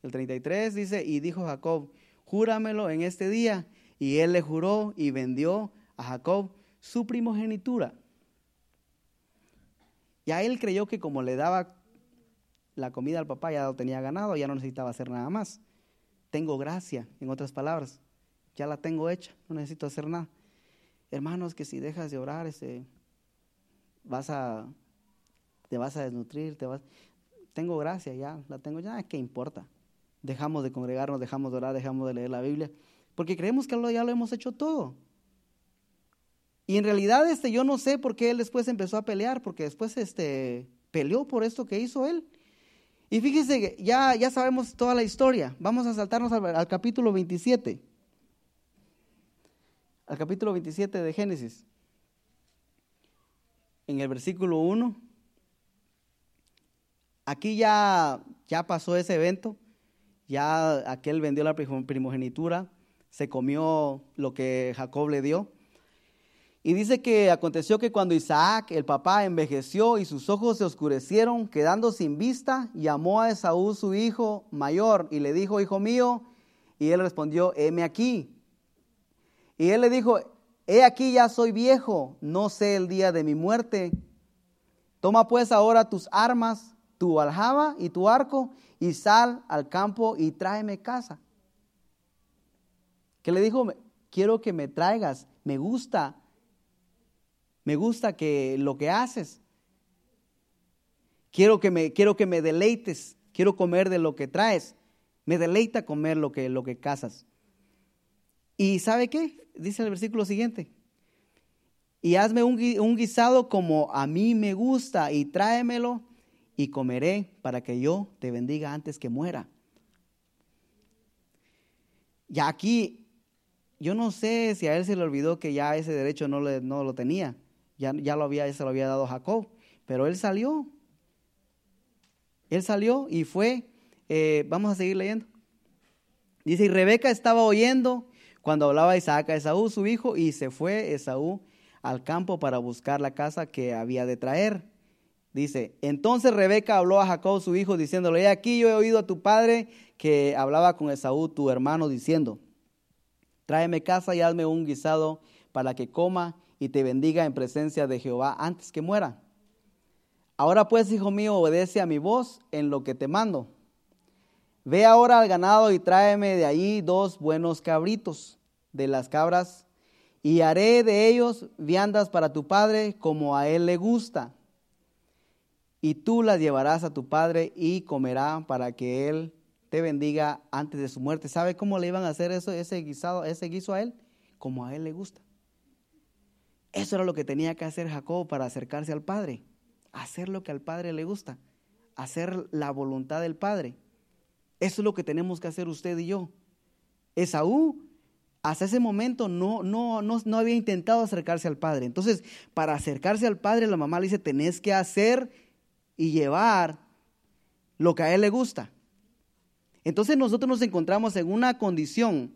[SPEAKER 1] El 33 dice, y dijo Jacob, júramelo en este día. Y él le juró y vendió a Jacob su primogenitura. Y a él creyó que como le daba la comida al papá, ya lo tenía ganado, ya no necesitaba hacer nada más. Tengo gracia, en otras palabras ya la tengo hecha, no necesito hacer nada. Hermanos, que si dejas de orar, este, vas a, te vas a desnutrir, te vas, tengo gracia ya, la tengo ya, ¿qué importa? Dejamos de congregarnos, dejamos de orar, dejamos de leer la Biblia, porque creemos que ya lo hemos hecho todo. Y en realidad este, yo no sé por qué él después empezó a pelear, porque después este, peleó por esto que hizo él. Y fíjese que ya, ya sabemos toda la historia. Vamos a saltarnos al, capítulo 27 al capítulo 27 de Génesis. En el versículo 1. Aquí ya, ya pasó ese evento. Ya aquel vendió la primogenitura. Se comió lo que Jacob le dio. Y dice que aconteció que cuando Isaac, el papá, envejeció y sus ojos se oscurecieron, quedando sin vista, llamó a Esaú su hijo mayor y le dijo, hijo mío, y él respondió, heme aquí. Y él le dijo, he aquí ya soy viejo, no sé el día de mi muerte. Toma pues ahora tus armas, tu aljaba y tu arco, y sal al campo y tráeme casa. Que le dijo, quiero que me traigas, me gusta, me gusta que lo que haces. Quiero que me, quiero que me deleites, quiero comer de lo que traes. Me deleita comer lo que, lo que cazas. ¿Y sabe qué? Dice el versículo siguiente. Y hazme un, un guisado como a mí me gusta y tráemelo y comeré para que yo te bendiga antes que muera. Ya aquí, yo no sé si a él se le olvidó que ya ese derecho no, le, no lo tenía. Ya, ya lo había, se lo había dado Jacob. Pero él salió. Él salió y fue. Eh, vamos a seguir leyendo. Dice, y Rebeca estaba oyendo cuando hablaba Isaac a Esaú, su hijo, y se fue Esaú al campo para buscar la casa que había de traer. Dice, entonces Rebeca habló a Jacob, su hijo, diciéndole, he aquí yo he oído a tu padre que hablaba con Esaú, tu hermano, diciendo, tráeme casa y hazme un guisado para que coma y te bendiga en presencia de Jehová antes que muera. Ahora pues, hijo mío, obedece a mi voz en lo que te mando. Ve ahora al ganado y tráeme de allí dos buenos cabritos de las cabras, y haré de ellos viandas para tu padre como a él le gusta y tú las llevarás a tu padre y comerá para que él te bendiga antes de su muerte. ¿Sabe cómo le iban a hacer eso, ese guisado, ese guiso a él? Como a él le gusta. Eso era lo que tenía que hacer Jacob para acercarse al Padre. Hacer lo que al Padre le gusta. Hacer la voluntad del Padre. Eso es lo que tenemos que hacer usted y yo. Esaú hasta ese momento no, no, no, no había intentado acercarse al Padre. Entonces, para acercarse al Padre, la mamá le dice, tenés que hacer y llevar lo que a Él le gusta. Entonces nosotros nos encontramos en una condición,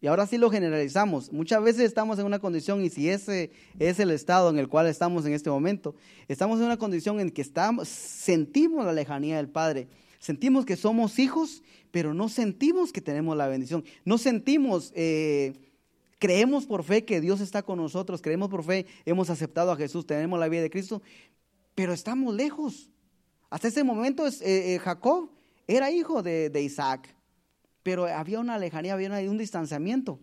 [SPEAKER 1] y ahora sí lo generalizamos, muchas veces estamos en una condición, y si ese es el estado en el cual estamos en este momento, estamos en una condición en que sentimos la lejanía del Padre, sentimos que somos hijos, pero no sentimos que tenemos la bendición, no sentimos... Eh, creemos por fe que Dios está con nosotros, creemos por fe, hemos aceptado a Jesús, tenemos la vida de Cristo, pero estamos lejos. Hasta ese momento eh, eh, Jacob era hijo de, Isaac, pero había una lejanía, había un distanciamiento.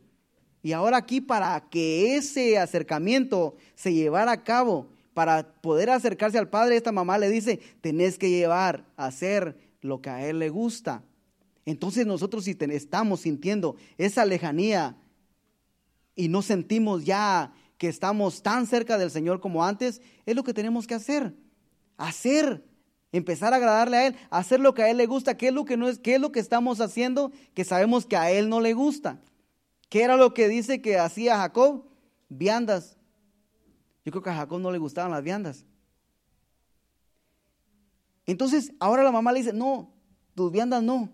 [SPEAKER 1] Y ahora aquí para que ese acercamiento se llevara a cabo, para poder acercarse al Padre, esta mamá le dice, tenés que llevar a hacer lo que a Él le gusta. Entonces nosotros si estamos sintiendo esa lejanía y no sentimos ya que estamos tan cerca del Señor como antes, es lo que tenemos que hacer hacer, empezar a agradarle a Él, hacer lo que a Él le gusta, qué es lo que, no es, qué es lo que estamos haciendo que sabemos que a Él no le gusta. ¿Qué era lo que dice que hacía Jacob? Viandas. Yo creo que a Jacob no le gustaban las viandas. Entonces, ahora la mamá le dice, no, tus viandas no.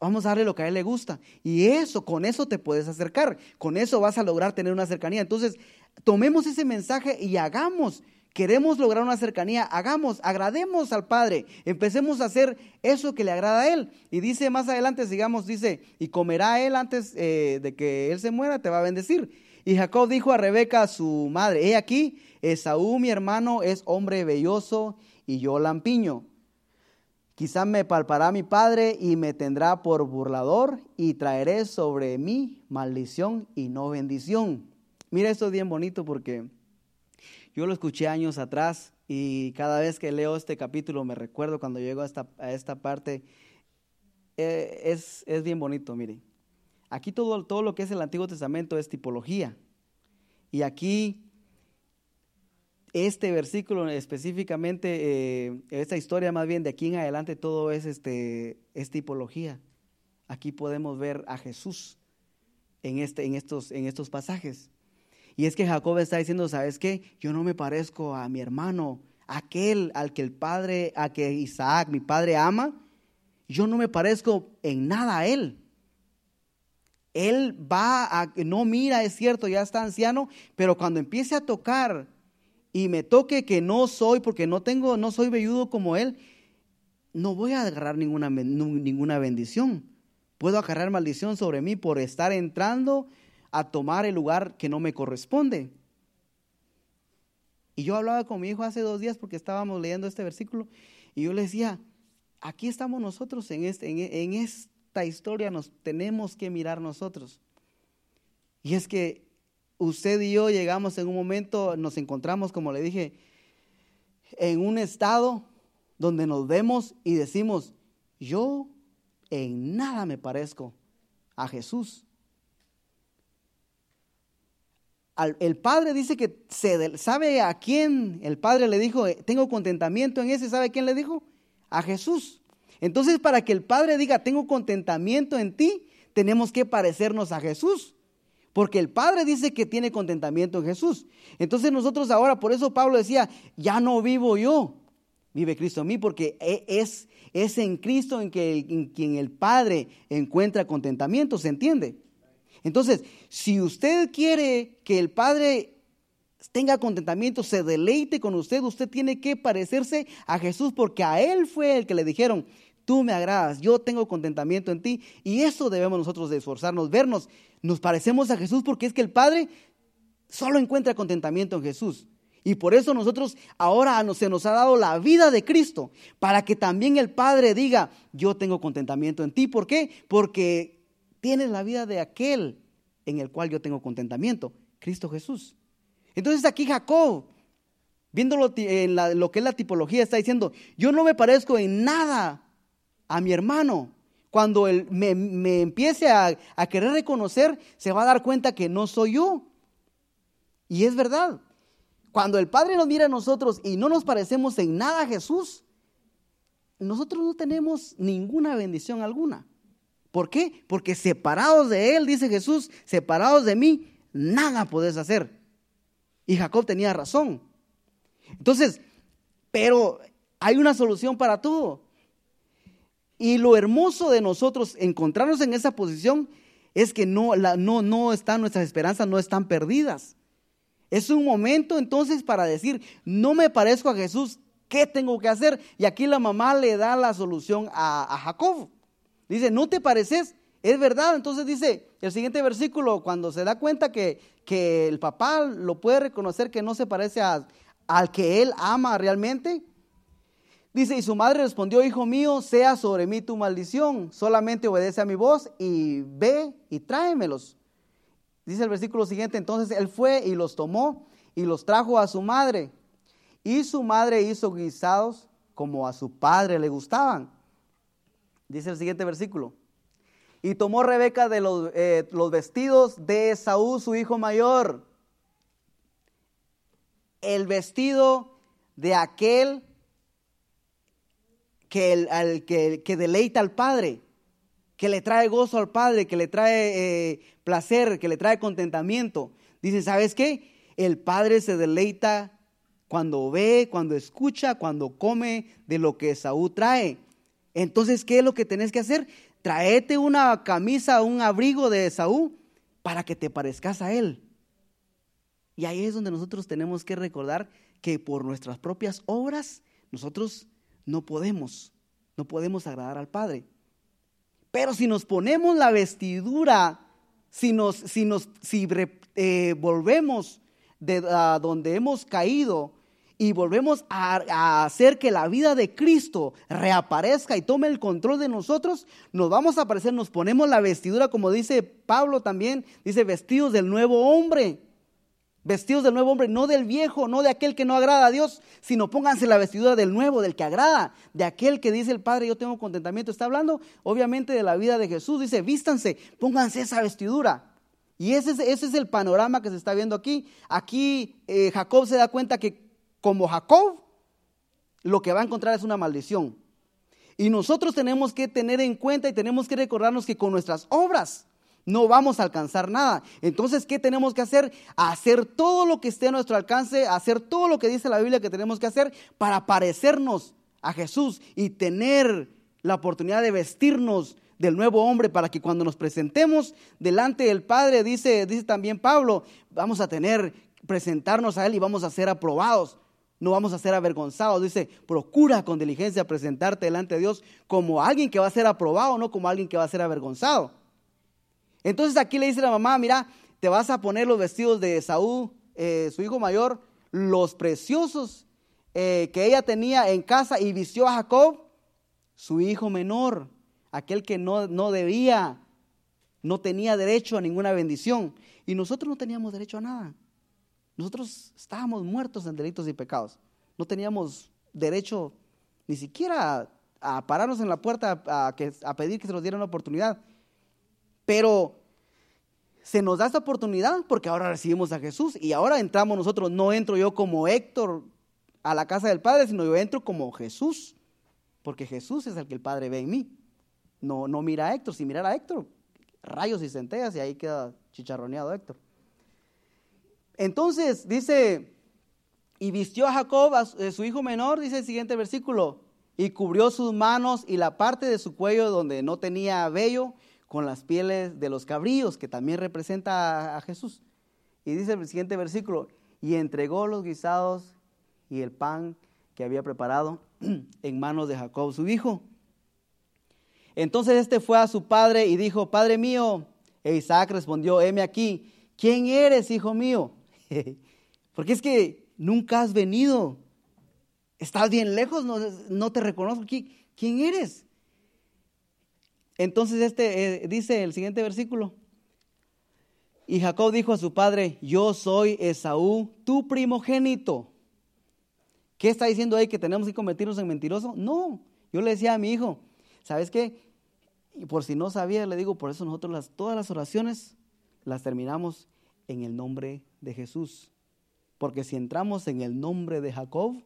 [SPEAKER 1] Vamos a darle lo que a él le gusta. Y eso, con eso te puedes acercar. Con eso vas a lograr tener una cercanía. Entonces, tomemos ese mensaje y hagamos queremos lograr una cercanía, hagamos, agrademos al Padre, empecemos a hacer eso que le agrada a Él. Y dice más adelante, sigamos, dice, y comerá Él antes eh, de que Él se muera, te va a bendecir. Y Jacob dijo a Rebeca, su madre, he aquí, Esaú mi hermano es hombre belloso y yo lampiño. Quizá me palpará mi padre y me tendrá por burlador y traeré sobre mí maldición y no bendición. Mira, esto es bien bonito porque yo lo escuché años atrás y cada vez que leo este capítulo me recuerdo cuando llego a esta, a esta parte. Eh, es, es, bien bonito, mire. Aquí todo, todo lo que es el Antiguo Testamento es tipología. Y aquí, este versículo específicamente, eh, esta historia más bien de aquí en adelante, todo es, este, es tipología. Aquí podemos ver a Jesús en, este, en, estos, en estos pasajes. Y es que Jacob está diciendo, ¿sabes qué? Yo no me parezco a mi hermano, aquel al que el padre, a que Isaac, mi padre, ama. Yo no me parezco en nada a él. Él va a, no mira, es cierto, ya está anciano, pero cuando empiece a tocar y me toque que no soy, porque no tengo, no soy velludo como él, no voy a agarrar ninguna, ninguna bendición. Puedo agarrar maldición sobre mí por estar entrando a tomar el lugar que no me corresponde. Y yo hablaba con mi hijo hace dos días porque estábamos leyendo este versículo y yo le decía, aquí estamos nosotros en, este, en, esta historia, nos tenemos que mirar nosotros. Y es que usted y yo llegamos en un momento, nos encontramos, como le dije, en un estado donde nos vemos y decimos, yo en nada me parezco a Jesús. El padre dice que se, sabe a quién el padre le dijo, tengo contentamiento en ese, ¿sabe quién le dijo? A Jesús. Entonces, para que el padre diga, tengo contentamiento en ti, tenemos que parecernos a Jesús. Porque el Padre dice que tiene contentamiento en Jesús. Entonces nosotros ahora, por eso Pablo decía, ya no vivo yo, vive Cristo en mí, porque e, es, es en Cristo en, que, en quien el Padre encuentra contentamiento, ¿se entiende? Entonces, si usted quiere que el Padre tenga contentamiento, se deleite con usted, usted tiene que parecerse a Jesús, porque a Él fue el que le dijeron, tú me agradas, yo tengo contentamiento en ti, y eso debemos nosotros de esforzarnos, vernos nos parecemos a Jesús porque es que el Padre solo encuentra contentamiento en Jesús. Y por eso nosotros ahora se nos ha dado la vida de Cristo, para que también el Padre diga, yo tengo contentamiento en ti. ¿Por qué? Porque tienes la vida de aquel en el cual yo tengo contentamiento, Cristo Jesús. Entonces aquí Jacob, viéndolo en lo que es la tipología, está diciendo, yo no me parezco en nada a mi hermano, cuando él me, empiece a querer reconocer, se va a dar cuenta que no soy yo. Y es verdad. Cuando el Padre nos mira a nosotros y no nos parecemos en nada a Jesús, nosotros no tenemos ninguna bendición alguna. ¿Por qué? Porque separados de Él, dice Jesús, separados de mí, nada podés hacer. Y Jacob tenía razón. Entonces, pero hay una solución para todo. Y lo hermoso de nosotros encontrarnos en esa posición es que no, no, no están, nuestras esperanzas no están perdidas. Es un momento entonces para decir, no me parezco a Jesús, ¿qué tengo que hacer? Y aquí la mamá le da la solución a, Jacob. Dice, ¿no te pareces? Es verdad. Entonces dice el siguiente versículo, cuando se da cuenta que, que el papá lo puede reconocer que no se parece al que él ama realmente, Dice, y su madre respondió, hijo mío, sea sobre mí tu maldición, solamente obedece a mi voz y ve y tráemelos. Dice el versículo siguiente, entonces él fue y los tomó y los trajo a su madre. Y su madre hizo guisados como a su padre le gustaban. Dice el siguiente versículo. Y tomó Rebeca de los, eh, vestidos de Saúl, su hijo mayor. El vestido de aquel que, el, que, deleita al Padre, que le trae gozo al Padre, que le trae eh, placer, que le trae contentamiento. Dice, ¿sabes qué? El Padre se deleita cuando ve, cuando escucha, cuando come de lo que Saúl trae. Entonces, ¿qué es lo que tenés que hacer? Traete una camisa, un abrigo de Saúl para que te parezcas a él. Y ahí es donde nosotros tenemos que recordar que por nuestras propias obras nosotros no podemos, no podemos agradar al Padre. Pero si nos ponemos la vestidura, si nos, si nos, si eh, volvemos de donde hemos caído y volvemos a, hacer que la vida de Cristo reaparezca y tome el control de nosotros, nos vamos a aparecer, nos ponemos la vestidura, como dice Pablo también, dice vestidos del nuevo hombre vestidos del nuevo hombre, no del viejo, no de aquel que no agrada a Dios, sino pónganse la vestidura del nuevo, del que agrada, de aquel que dice el Padre, yo tengo contentamiento. Está hablando obviamente de la vida de Jesús, dice, vístanse, pónganse esa vestidura. Y ese es, ese es el panorama que se está viendo aquí. Aquí eh, Jacob se da cuenta que como Jacob, lo que va a encontrar es una maldición. Y nosotros tenemos que tener en cuenta y tenemos que recordarnos que con nuestras obras, no vamos a alcanzar nada. Entonces, ¿qué tenemos que hacer? Hacer todo lo que esté a nuestro alcance, hacer todo lo que dice la Biblia que tenemos que hacer para parecernos a Jesús y tener la oportunidad de vestirnos del nuevo hombre para que cuando nos presentemos delante del Padre, dice, dice también Pablo, vamos a tener, presentarnos a Él y vamos a ser aprobados. No vamos a ser avergonzados. Dice, procura con diligencia presentarte delante de Dios como alguien que va a ser aprobado, no como alguien que va a ser avergonzado. Entonces aquí le dice la mamá, mira, te vas a poner los vestidos de Saúl, eh, su hijo mayor, los preciosos eh, que ella tenía en casa y vistió a Jacob, su hijo menor, aquel que no, no debía, no tenía derecho a ninguna bendición. Y nosotros no teníamos derecho a nada. Nosotros estábamos muertos en delitos y pecados. No teníamos derecho ni siquiera a, pararnos en la puerta a, pedir que se nos diera una oportunidad. Pero se nos da esta oportunidad porque ahora recibimos a Jesús y ahora entramos nosotros. No entro yo como Héctor a la casa del Padre, sino yo entro como Jesús, porque Jesús es el que el Padre ve en mí. No, no mira a Héctor, si mirara a Héctor, rayos y centellas y ahí queda chicharroneado Héctor. Entonces dice, y vistió a Jacob, a eh, su hijo menor, dice el siguiente versículo, y cubrió sus manos y la parte de su cuello donde no tenía vello con las pieles de los cabríos, que también representa a, Jesús. Y dice el siguiente versículo, y entregó los guisados y el pan que había preparado en manos de Jacob, su hijo. Entonces este fue a su padre y dijo, Padre mío, e Isaac respondió, heme aquí, ¿quién eres, hijo mío? Porque es que nunca has venido Estás bien lejos, no, te reconozco. ¿Quién eres? Entonces este eh, dice el siguiente versículo. Y Jacob dijo a su padre, yo soy Esaú, tu primogénito. ¿Qué está diciendo ahí? ¿Que tenemos que convertirnos en mentiroso? No, yo le decía a mi hijo, ¿sabes qué? Y por si no sabía, le digo, por eso nosotros las, todas las oraciones las terminamos en el nombre de Jesús. Porque si entramos en el nombre de Jacob,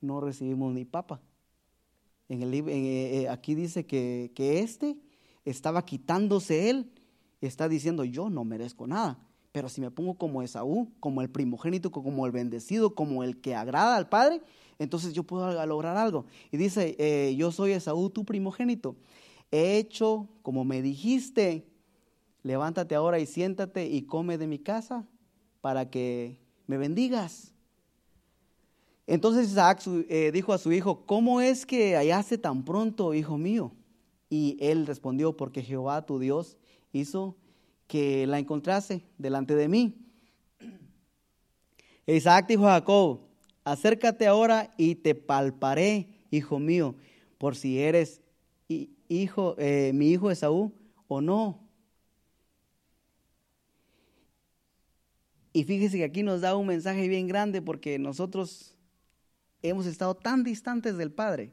[SPEAKER 1] no recibimos ni papa. Eh, eh, aquí dice que, que este estaba quitándose él, está diciendo yo no merezco nada. Pero si me pongo como Esaú, como el primogénito, como el bendecido, como el que agrada al Padre, entonces yo puedo lograr algo. Y dice, eh, yo soy Esaú, tu primogénito. He hecho como me dijiste, levántate ahora y siéntate y come de mi casa para que me bendigas. Entonces Isaac eh, dijo a su hijo, ¿cómo es que hallaste tan pronto, hijo mío? Y él respondió, porque Jehová tu Dios hizo que la encontrase delante de mí. E Isaac dijo a Jacob, acércate ahora y te palparé, hijo mío, por si eres hijo, eh, mi hijo Esaú o no. Y fíjese que aquí nos da un mensaje bien grande porque nosotros hemos estado tan distantes del Padre.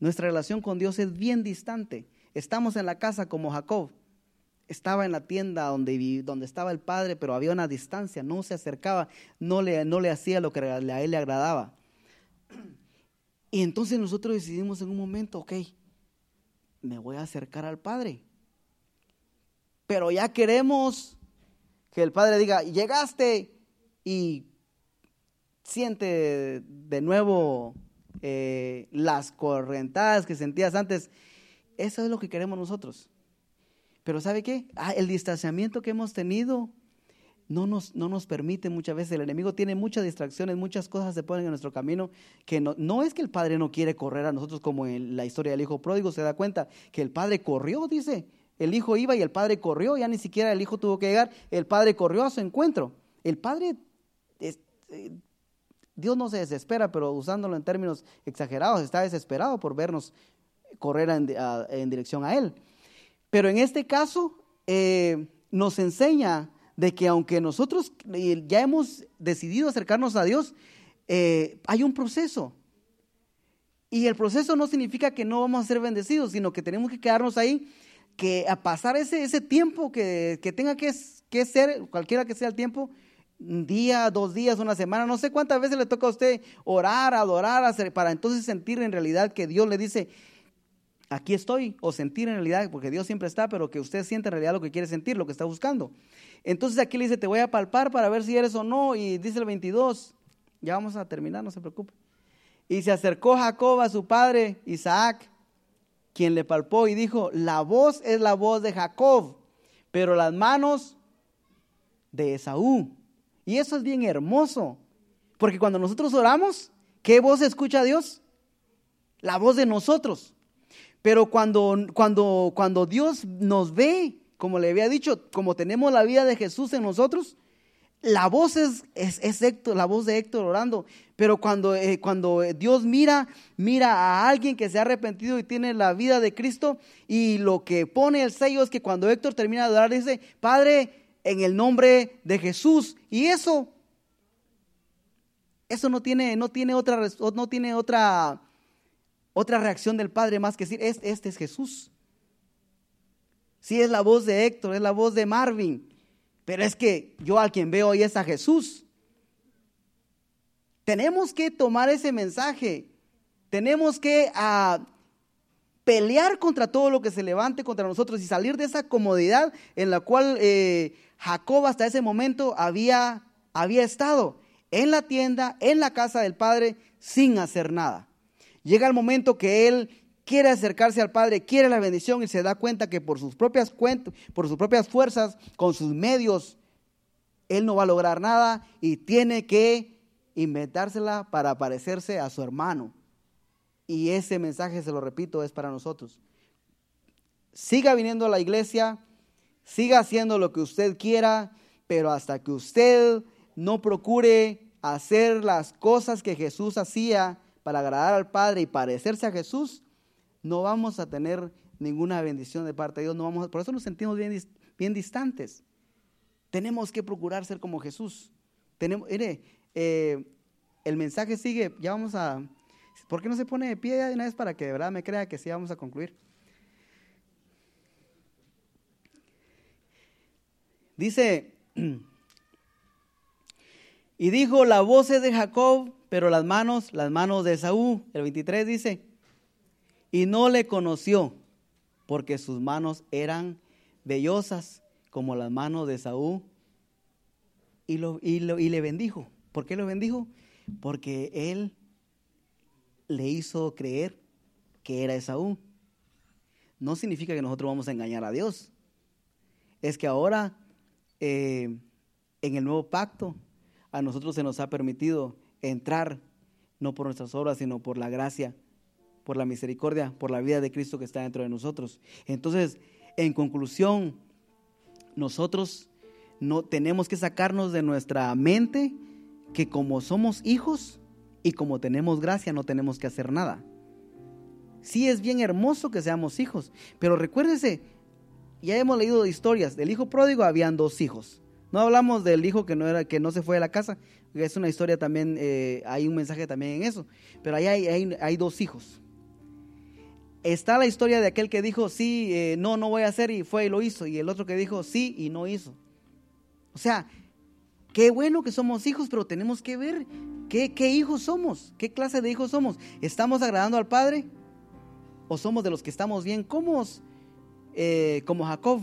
[SPEAKER 1] Nuestra relación con Dios es bien distante. Estamos en la casa como Jacob. Estaba en la tienda donde, donde estaba el Padre, pero había una distancia, no se acercaba, no le, no le hacía lo que a él le agradaba. Y entonces nosotros decidimos en un momento, ok, me voy a acercar al Padre. Pero ya queremos que el Padre diga, llegaste y siente de nuevo eh, las correntadas que sentías antes. Eso es lo que queremos nosotros. Pero ¿sabe qué? Ah, el distanciamiento que hemos tenido no nos, no nos permite muchas veces. El enemigo tiene muchas distracciones, muchas cosas se ponen en nuestro camino que no, no es que el padre no quiere correr a nosotros como en la historia del hijo pródigo, se da cuenta que el padre corrió, dice. El hijo iba y el padre corrió, ya ni siquiera el hijo tuvo que llegar, el padre corrió a su encuentro. El padre eh, Dios no se desespera, pero usándolo en términos exagerados, está desesperado por vernos correr en, dirección a Él. Pero en este caso eh, nos enseña de que aunque nosotros ya hemos decidido acercarnos a Dios, eh, hay un proceso. Y el proceso no significa que no vamos a ser bendecidos, sino que tenemos que quedarnos ahí, que a pasar ese, ese tiempo que, tenga que, que ser, cualquiera que sea el tiempo, un día, dos días, una semana, no sé cuántas veces le toca a usted orar, adorar, hacer, para entonces sentir en realidad que Dios le dice, aquí estoy, o sentir en realidad, porque Dios siempre está, pero que usted siente en realidad lo que quiere sentir, lo que está buscando. Entonces aquí le dice, te voy a palpar para ver si eres o no, y dice el 22, ya vamos a terminar, no se preocupe. Y se acercó Jacob a su padre Isaac, quien le palpó y dijo, la voz es la voz de Jacob, pero las manos de Esaú. Y eso es bien hermoso. Porque cuando nosotros oramos, ¿qué voz escucha Dios? La voz de nosotros. Pero cuando, cuando, cuando Dios nos ve, como le había dicho, como tenemos la vida de Jesús en nosotros, la voz es, es, Héctor, la voz de Héctor orando. Pero cuando, eh, cuando Dios mira, mira a alguien que se ha arrepentido y tiene la vida de Cristo, y lo que pone el sello es que cuando Héctor termina de orar, dice, Padre, en el nombre de Jesús. Y eso, eso no tiene, no tiene otra, no tiene otra, otra reacción del Padre más que decir, este, este es Jesús. Si es la voz de Héctor, es la voz de Marvin, pero es que yo al quien veo hoy es a Jesús. Tenemos que tomar ese mensaje. Tenemos que ah, pelear contra todo lo que se levante contra nosotros y salir de esa comodidad en la cual eh, Jacob hasta ese momento había, había estado en la tienda, en la casa del Padre, sin hacer nada. Llega el momento que él quiere acercarse al Padre, quiere la bendición y se da cuenta que por sus propias por sus propias fuerzas, con sus medios, él no va a lograr nada y tiene que inventársela para parecerse a su hermano. Y ese mensaje, se lo repito, es para nosotros. Siga viniendo a la iglesia, siga haciendo lo que usted quiera, pero hasta que usted no procure hacer las cosas que Jesús hacía para agradar al Padre y parecerse a Jesús, no vamos a tener ninguna bendición de parte de Dios. No vamos por eso nos sentimos bien, bien distantes. Tenemos que procurar ser como Jesús. Tenemos, mire, eh, el mensaje sigue, ya vamos a... ¿Por qué no se pone de pie de una vez para que de verdad me crea que sí vamos a concluir? Dice, y dijo, la voz es de Jacob, pero las manos, las manos de Saúl. El 23 dice, y no le conoció, porque sus manos eran vellosas como las manos de Saúl, y, lo, y, lo, y le bendijo. ¿Por qué lo bendijo? Porque él le hizo creer que era Esaú. No significa que nosotros vamos a engañar a Dios. Es que ahora, eh, en el nuevo pacto, a nosotros se nos ha permitido entrar, no por nuestras obras, sino por la gracia, por la misericordia, por la vida de Cristo que está dentro de nosotros. Entonces, en conclusión, nosotros no tenemos que sacarnos de nuestra mente que como somos hijos y como tenemos gracia no tenemos que hacer nada. Sí es bien hermoso que seamos hijos, pero recuérdese, ya hemos leído historias, del hijo pródigo habían dos hijos. No hablamos del hijo que no, era, que no se fue de la casa, es una historia también, eh, hay un mensaje también en eso, pero ahí hay, hay, dos hijos. Está la historia de aquel que dijo, sí, eh, no, no voy a hacer y fue y lo hizo, y el otro que dijo, sí y no hizo. O sea, Qué bueno que somos hijos, pero tenemos que ver qué, hijos somos, qué clase de hijos somos. ¿Estamos agradando al Padre? ¿O somos de los que estamos bien cómodos, eh, como Jacob?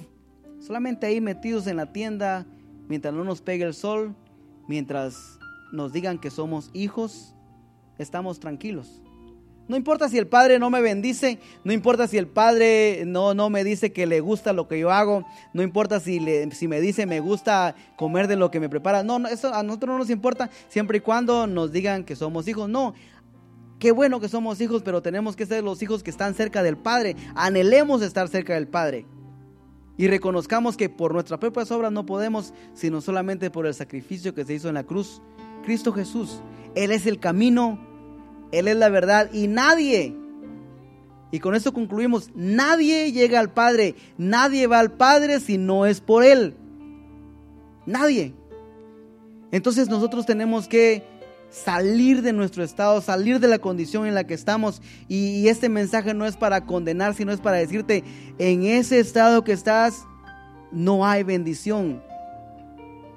[SPEAKER 1] Solamente ahí metidos en la tienda, mientras no nos pegue el sol, mientras nos digan que somos hijos, estamos tranquilos. No importa si el padre no me bendice, no importa si el padre no, no me dice que le gusta lo que yo hago, no importa si, le, si me dice me gusta comer de lo que me prepara. No, no, eso a nosotros no nos importa siempre y cuando nos digan que somos hijos. No, qué bueno que somos hijos, pero tenemos que ser los hijos que están cerca del Padre. Anhelemos estar cerca del Padre. Y reconozcamos que por nuestras propias obras no podemos, sino solamente por el sacrificio que se hizo en la cruz. Cristo Jesús, Él es el camino él es la verdad y nadie, y con esto concluimos, nadie llega al Padre, nadie va al Padre si no es por Él. Nadie. Entonces nosotros tenemos que salir de nuestro estado, salir de la condición en la que estamos. Y, este mensaje no es para condenar, sino es para decirte, en ese estado que estás, no hay bendición.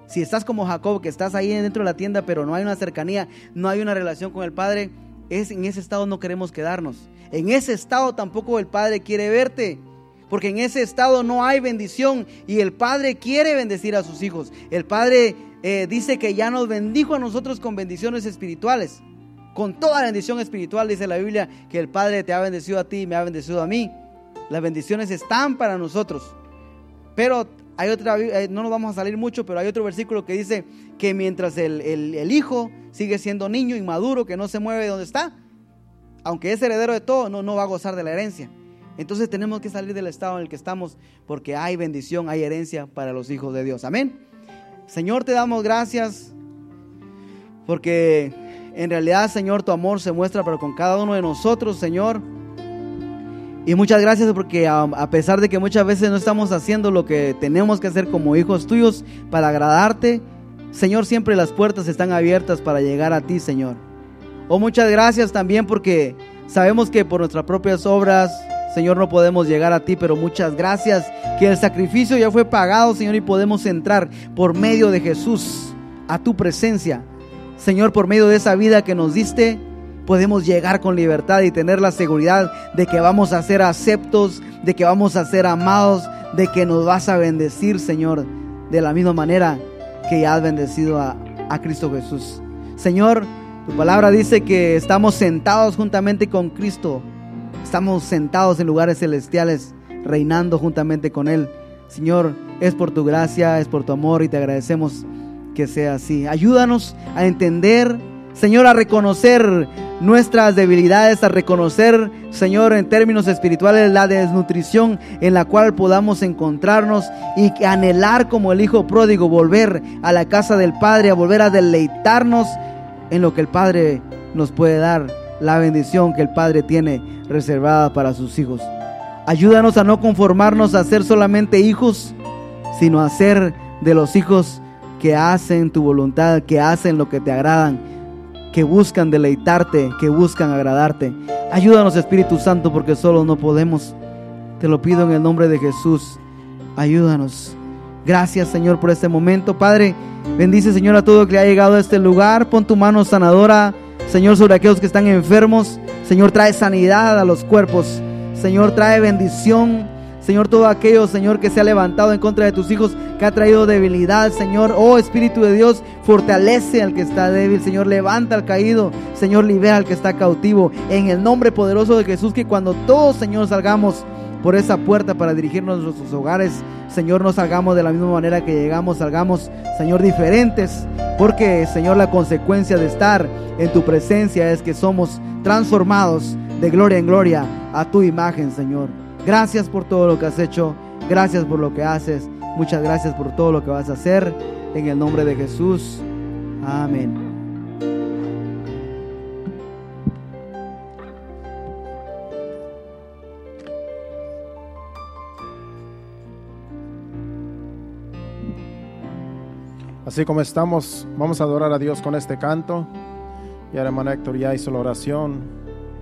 [SPEAKER 1] Si estás como Jacob, que estás ahí dentro de la tienda, pero no hay una cercanía, no hay una relación con el Padre, es, en ese estado no queremos quedarnos. En ese estado tampoco el Padre quiere verte. Porque en ese estado no hay bendición y el Padre quiere bendecir a sus hijos. El Padre eh, dice que ya nos bendijo a nosotros con bendiciones espirituales. Con toda bendición espiritual dice la Biblia que el Padre te ha bendecido a ti y me ha bendecido a mí. Las bendiciones están para nosotros. Pero hay otra, eh, no nos vamos a salir mucho, pero hay otro versículo que dice que mientras el, hijo sigue siendo niño, inmaduro, que no se mueve de donde está, aunque es heredero de todo, no, no va a gozar de la herencia. Entonces tenemos que salir del estado en el que estamos porque hay bendición, hay herencia para los hijos de Dios. Amén. Señor, te damos gracias porque en realidad, Señor, tu amor se muestra pero con cada uno de nosotros, Señor. Y muchas gracias porque a, pesar de que muchas veces no estamos haciendo lo que tenemos que hacer como hijos tuyos para agradarte, Señor, siempre las puertas están abiertas para llegar a ti, Señor. Oh, muchas gracias también porque sabemos que por nuestras propias obras Señor, no podemos llegar a ti, pero muchas gracias que el sacrificio ya fue pagado, Señor, y podemos entrar por medio de Jesús a tu presencia. Señor, por medio de esa vida que nos diste, podemos llegar con libertad y tener la seguridad de que vamos a ser aceptos, de que vamos a ser amados, de que nos vas a bendecir, Señor, de la misma manera que ya has bendecido a, a Cristo Jesús. Señor, tu palabra dice que estamos sentados juntamente con Cristo. Estamos sentados en lugares celestiales, reinando juntamente con Él. Señor, es por tu gracia, es por tu amor y te agradecemos que sea así. Ayúdanos a entender, Señor, a reconocer nuestras debilidades, a reconocer, Señor, en términos espirituales, la desnutrición en la cual podamos encontrarnos y anhelar como el Hijo pródigo, volver a la casa del Padre, a volver a deleitarnos en lo que el Padre nos puede dar, la bendición que el Padre tiene reservada para sus hijos. Ayúdanos a no conformarnos a ser solamente hijos, sino a ser de los hijos que hacen tu voluntad, que hacen lo que te agradan, que buscan deleitarte, que buscan agradarte. Ayúdanos Espíritu Santo porque solo no podemos. Te lo pido en el nombre de Jesús. Ayúdanos. Gracias Señor por este momento. Padre, bendice Señor a todo que ha llegado a este lugar. Pon tu mano sanadora, Señor, sobre aquellos que están enfermos. Señor, trae sanidad a los cuerpos. Señor, trae bendición. Señor, todo aquello, Señor, que se ha levantado en contra de tus hijos, que ha traído debilidad, Señor. Oh Espíritu de Dios, fortalece al que está débil, Señor. Levanta al caído, Señor, libera al que está cautivo. En el nombre poderoso de Jesús, que cuando todos, Señor, salgamos por esa puerta para dirigirnos a nuestros hogares, Señor, no salgamos de la misma manera que llegamos, salgamos, Señor, diferentes. Porque, Señor, la consecuencia de estar en tu presencia es que somos transformados de gloria en gloria a tu imagen, Señor. Gracias por todo lo que has hecho. Gracias por lo que haces. Muchas gracias por todo lo que vas a hacer. En el nombre de Jesús. Amén.
[SPEAKER 2] Así como estamos, vamos a adorar a Dios con este canto. Ya hermano Héctor ya hizo la oración.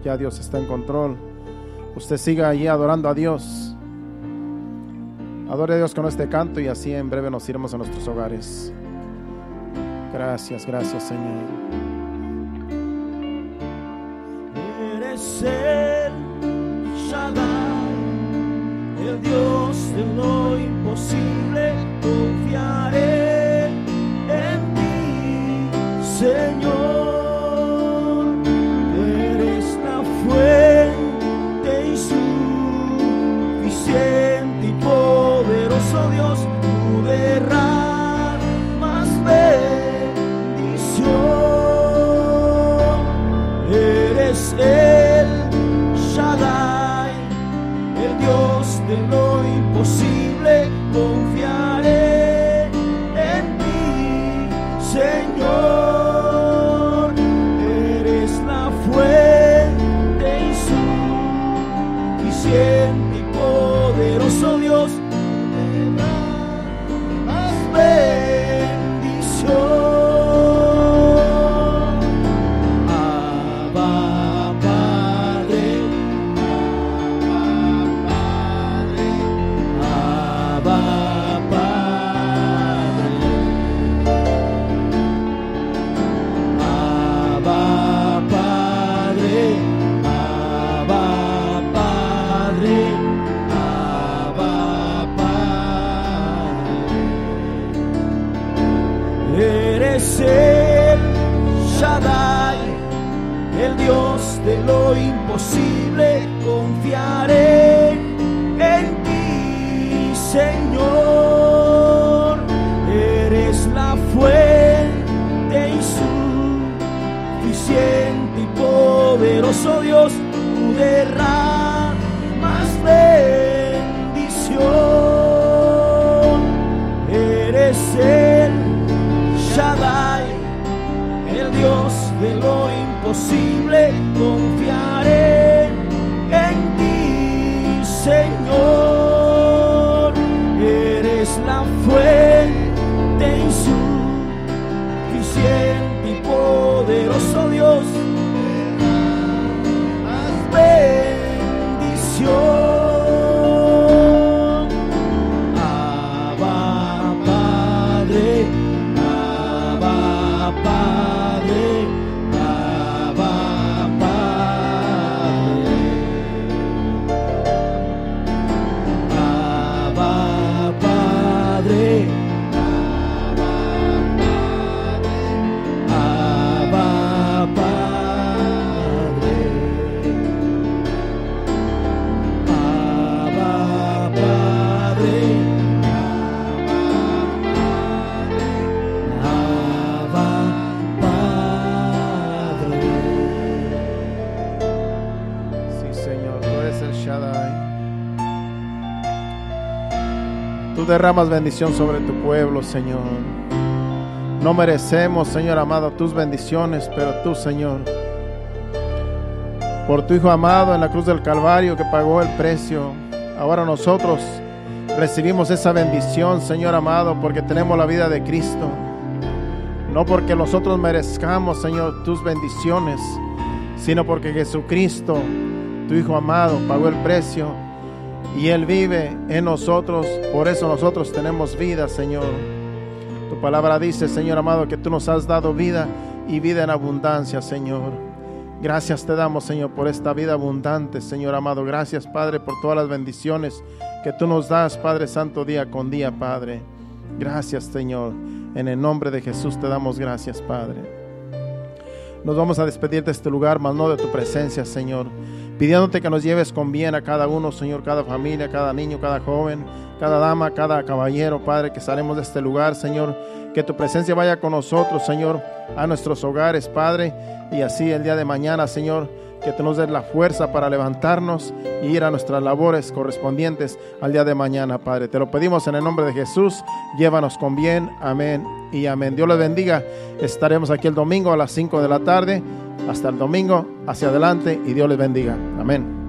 [SPEAKER 2] Ya Dios está en control. Usted siga allí adorando a Dios. Adore a Dios con este canto y así en breve nos iremos a nuestros hogares. Gracias, gracias Señor.
[SPEAKER 3] Eres Shaddai, el Dios de lo imposible. Confiaré en ti, Señor.
[SPEAKER 2] Derramas bendición sobre tu pueblo, Señor. No merecemos, Señor amado, tus bendiciones, pero tú, Señor, por tu Hijo amado en la cruz del Calvario que pagó el precio, ahora nosotros recibimos esa bendición, Señor amado, porque tenemos la vida de Cristo. No porque nosotros merezcamos, Señor, tus bendiciones, sino porque Jesucristo, tu Hijo amado, pagó el precio y Él vive en nosotros. Por eso nosotros tenemos vida, Señor. Tu palabra dice, Señor amado, que tú nos has dado vida y vida en abundancia, Señor. Gracias te damos, Señor, por esta vida abundante, Señor amado. Gracias, Padre, por todas las bendiciones que tú nos das, Padre Santo, día con día, Padre. Gracias, Señor. En el nombre de Jesús te damos gracias, Padre. Nos vamos a despedir de este lugar, mas no de tu presencia, Señor. Pidiéndote que nos lleves con bien a cada uno, Señor, cada familia, cada niño, cada joven, cada dama, cada caballero, Padre, que salemos de este lugar, Señor. Que tu presencia vaya con nosotros, Señor, a nuestros hogares, Padre. Y así el día de mañana, Señor, que tú nos des la fuerza para levantarnos y ir a nuestras labores correspondientes al día de mañana, Padre. Te lo pedimos en el nombre de Jesús. Llévanos con bien. Amén y amén. Dios les bendiga. Estaremos aquí el domingo a las 5 de la tarde. Hasta el domingo, hacia adelante y Dios les bendiga. Amén.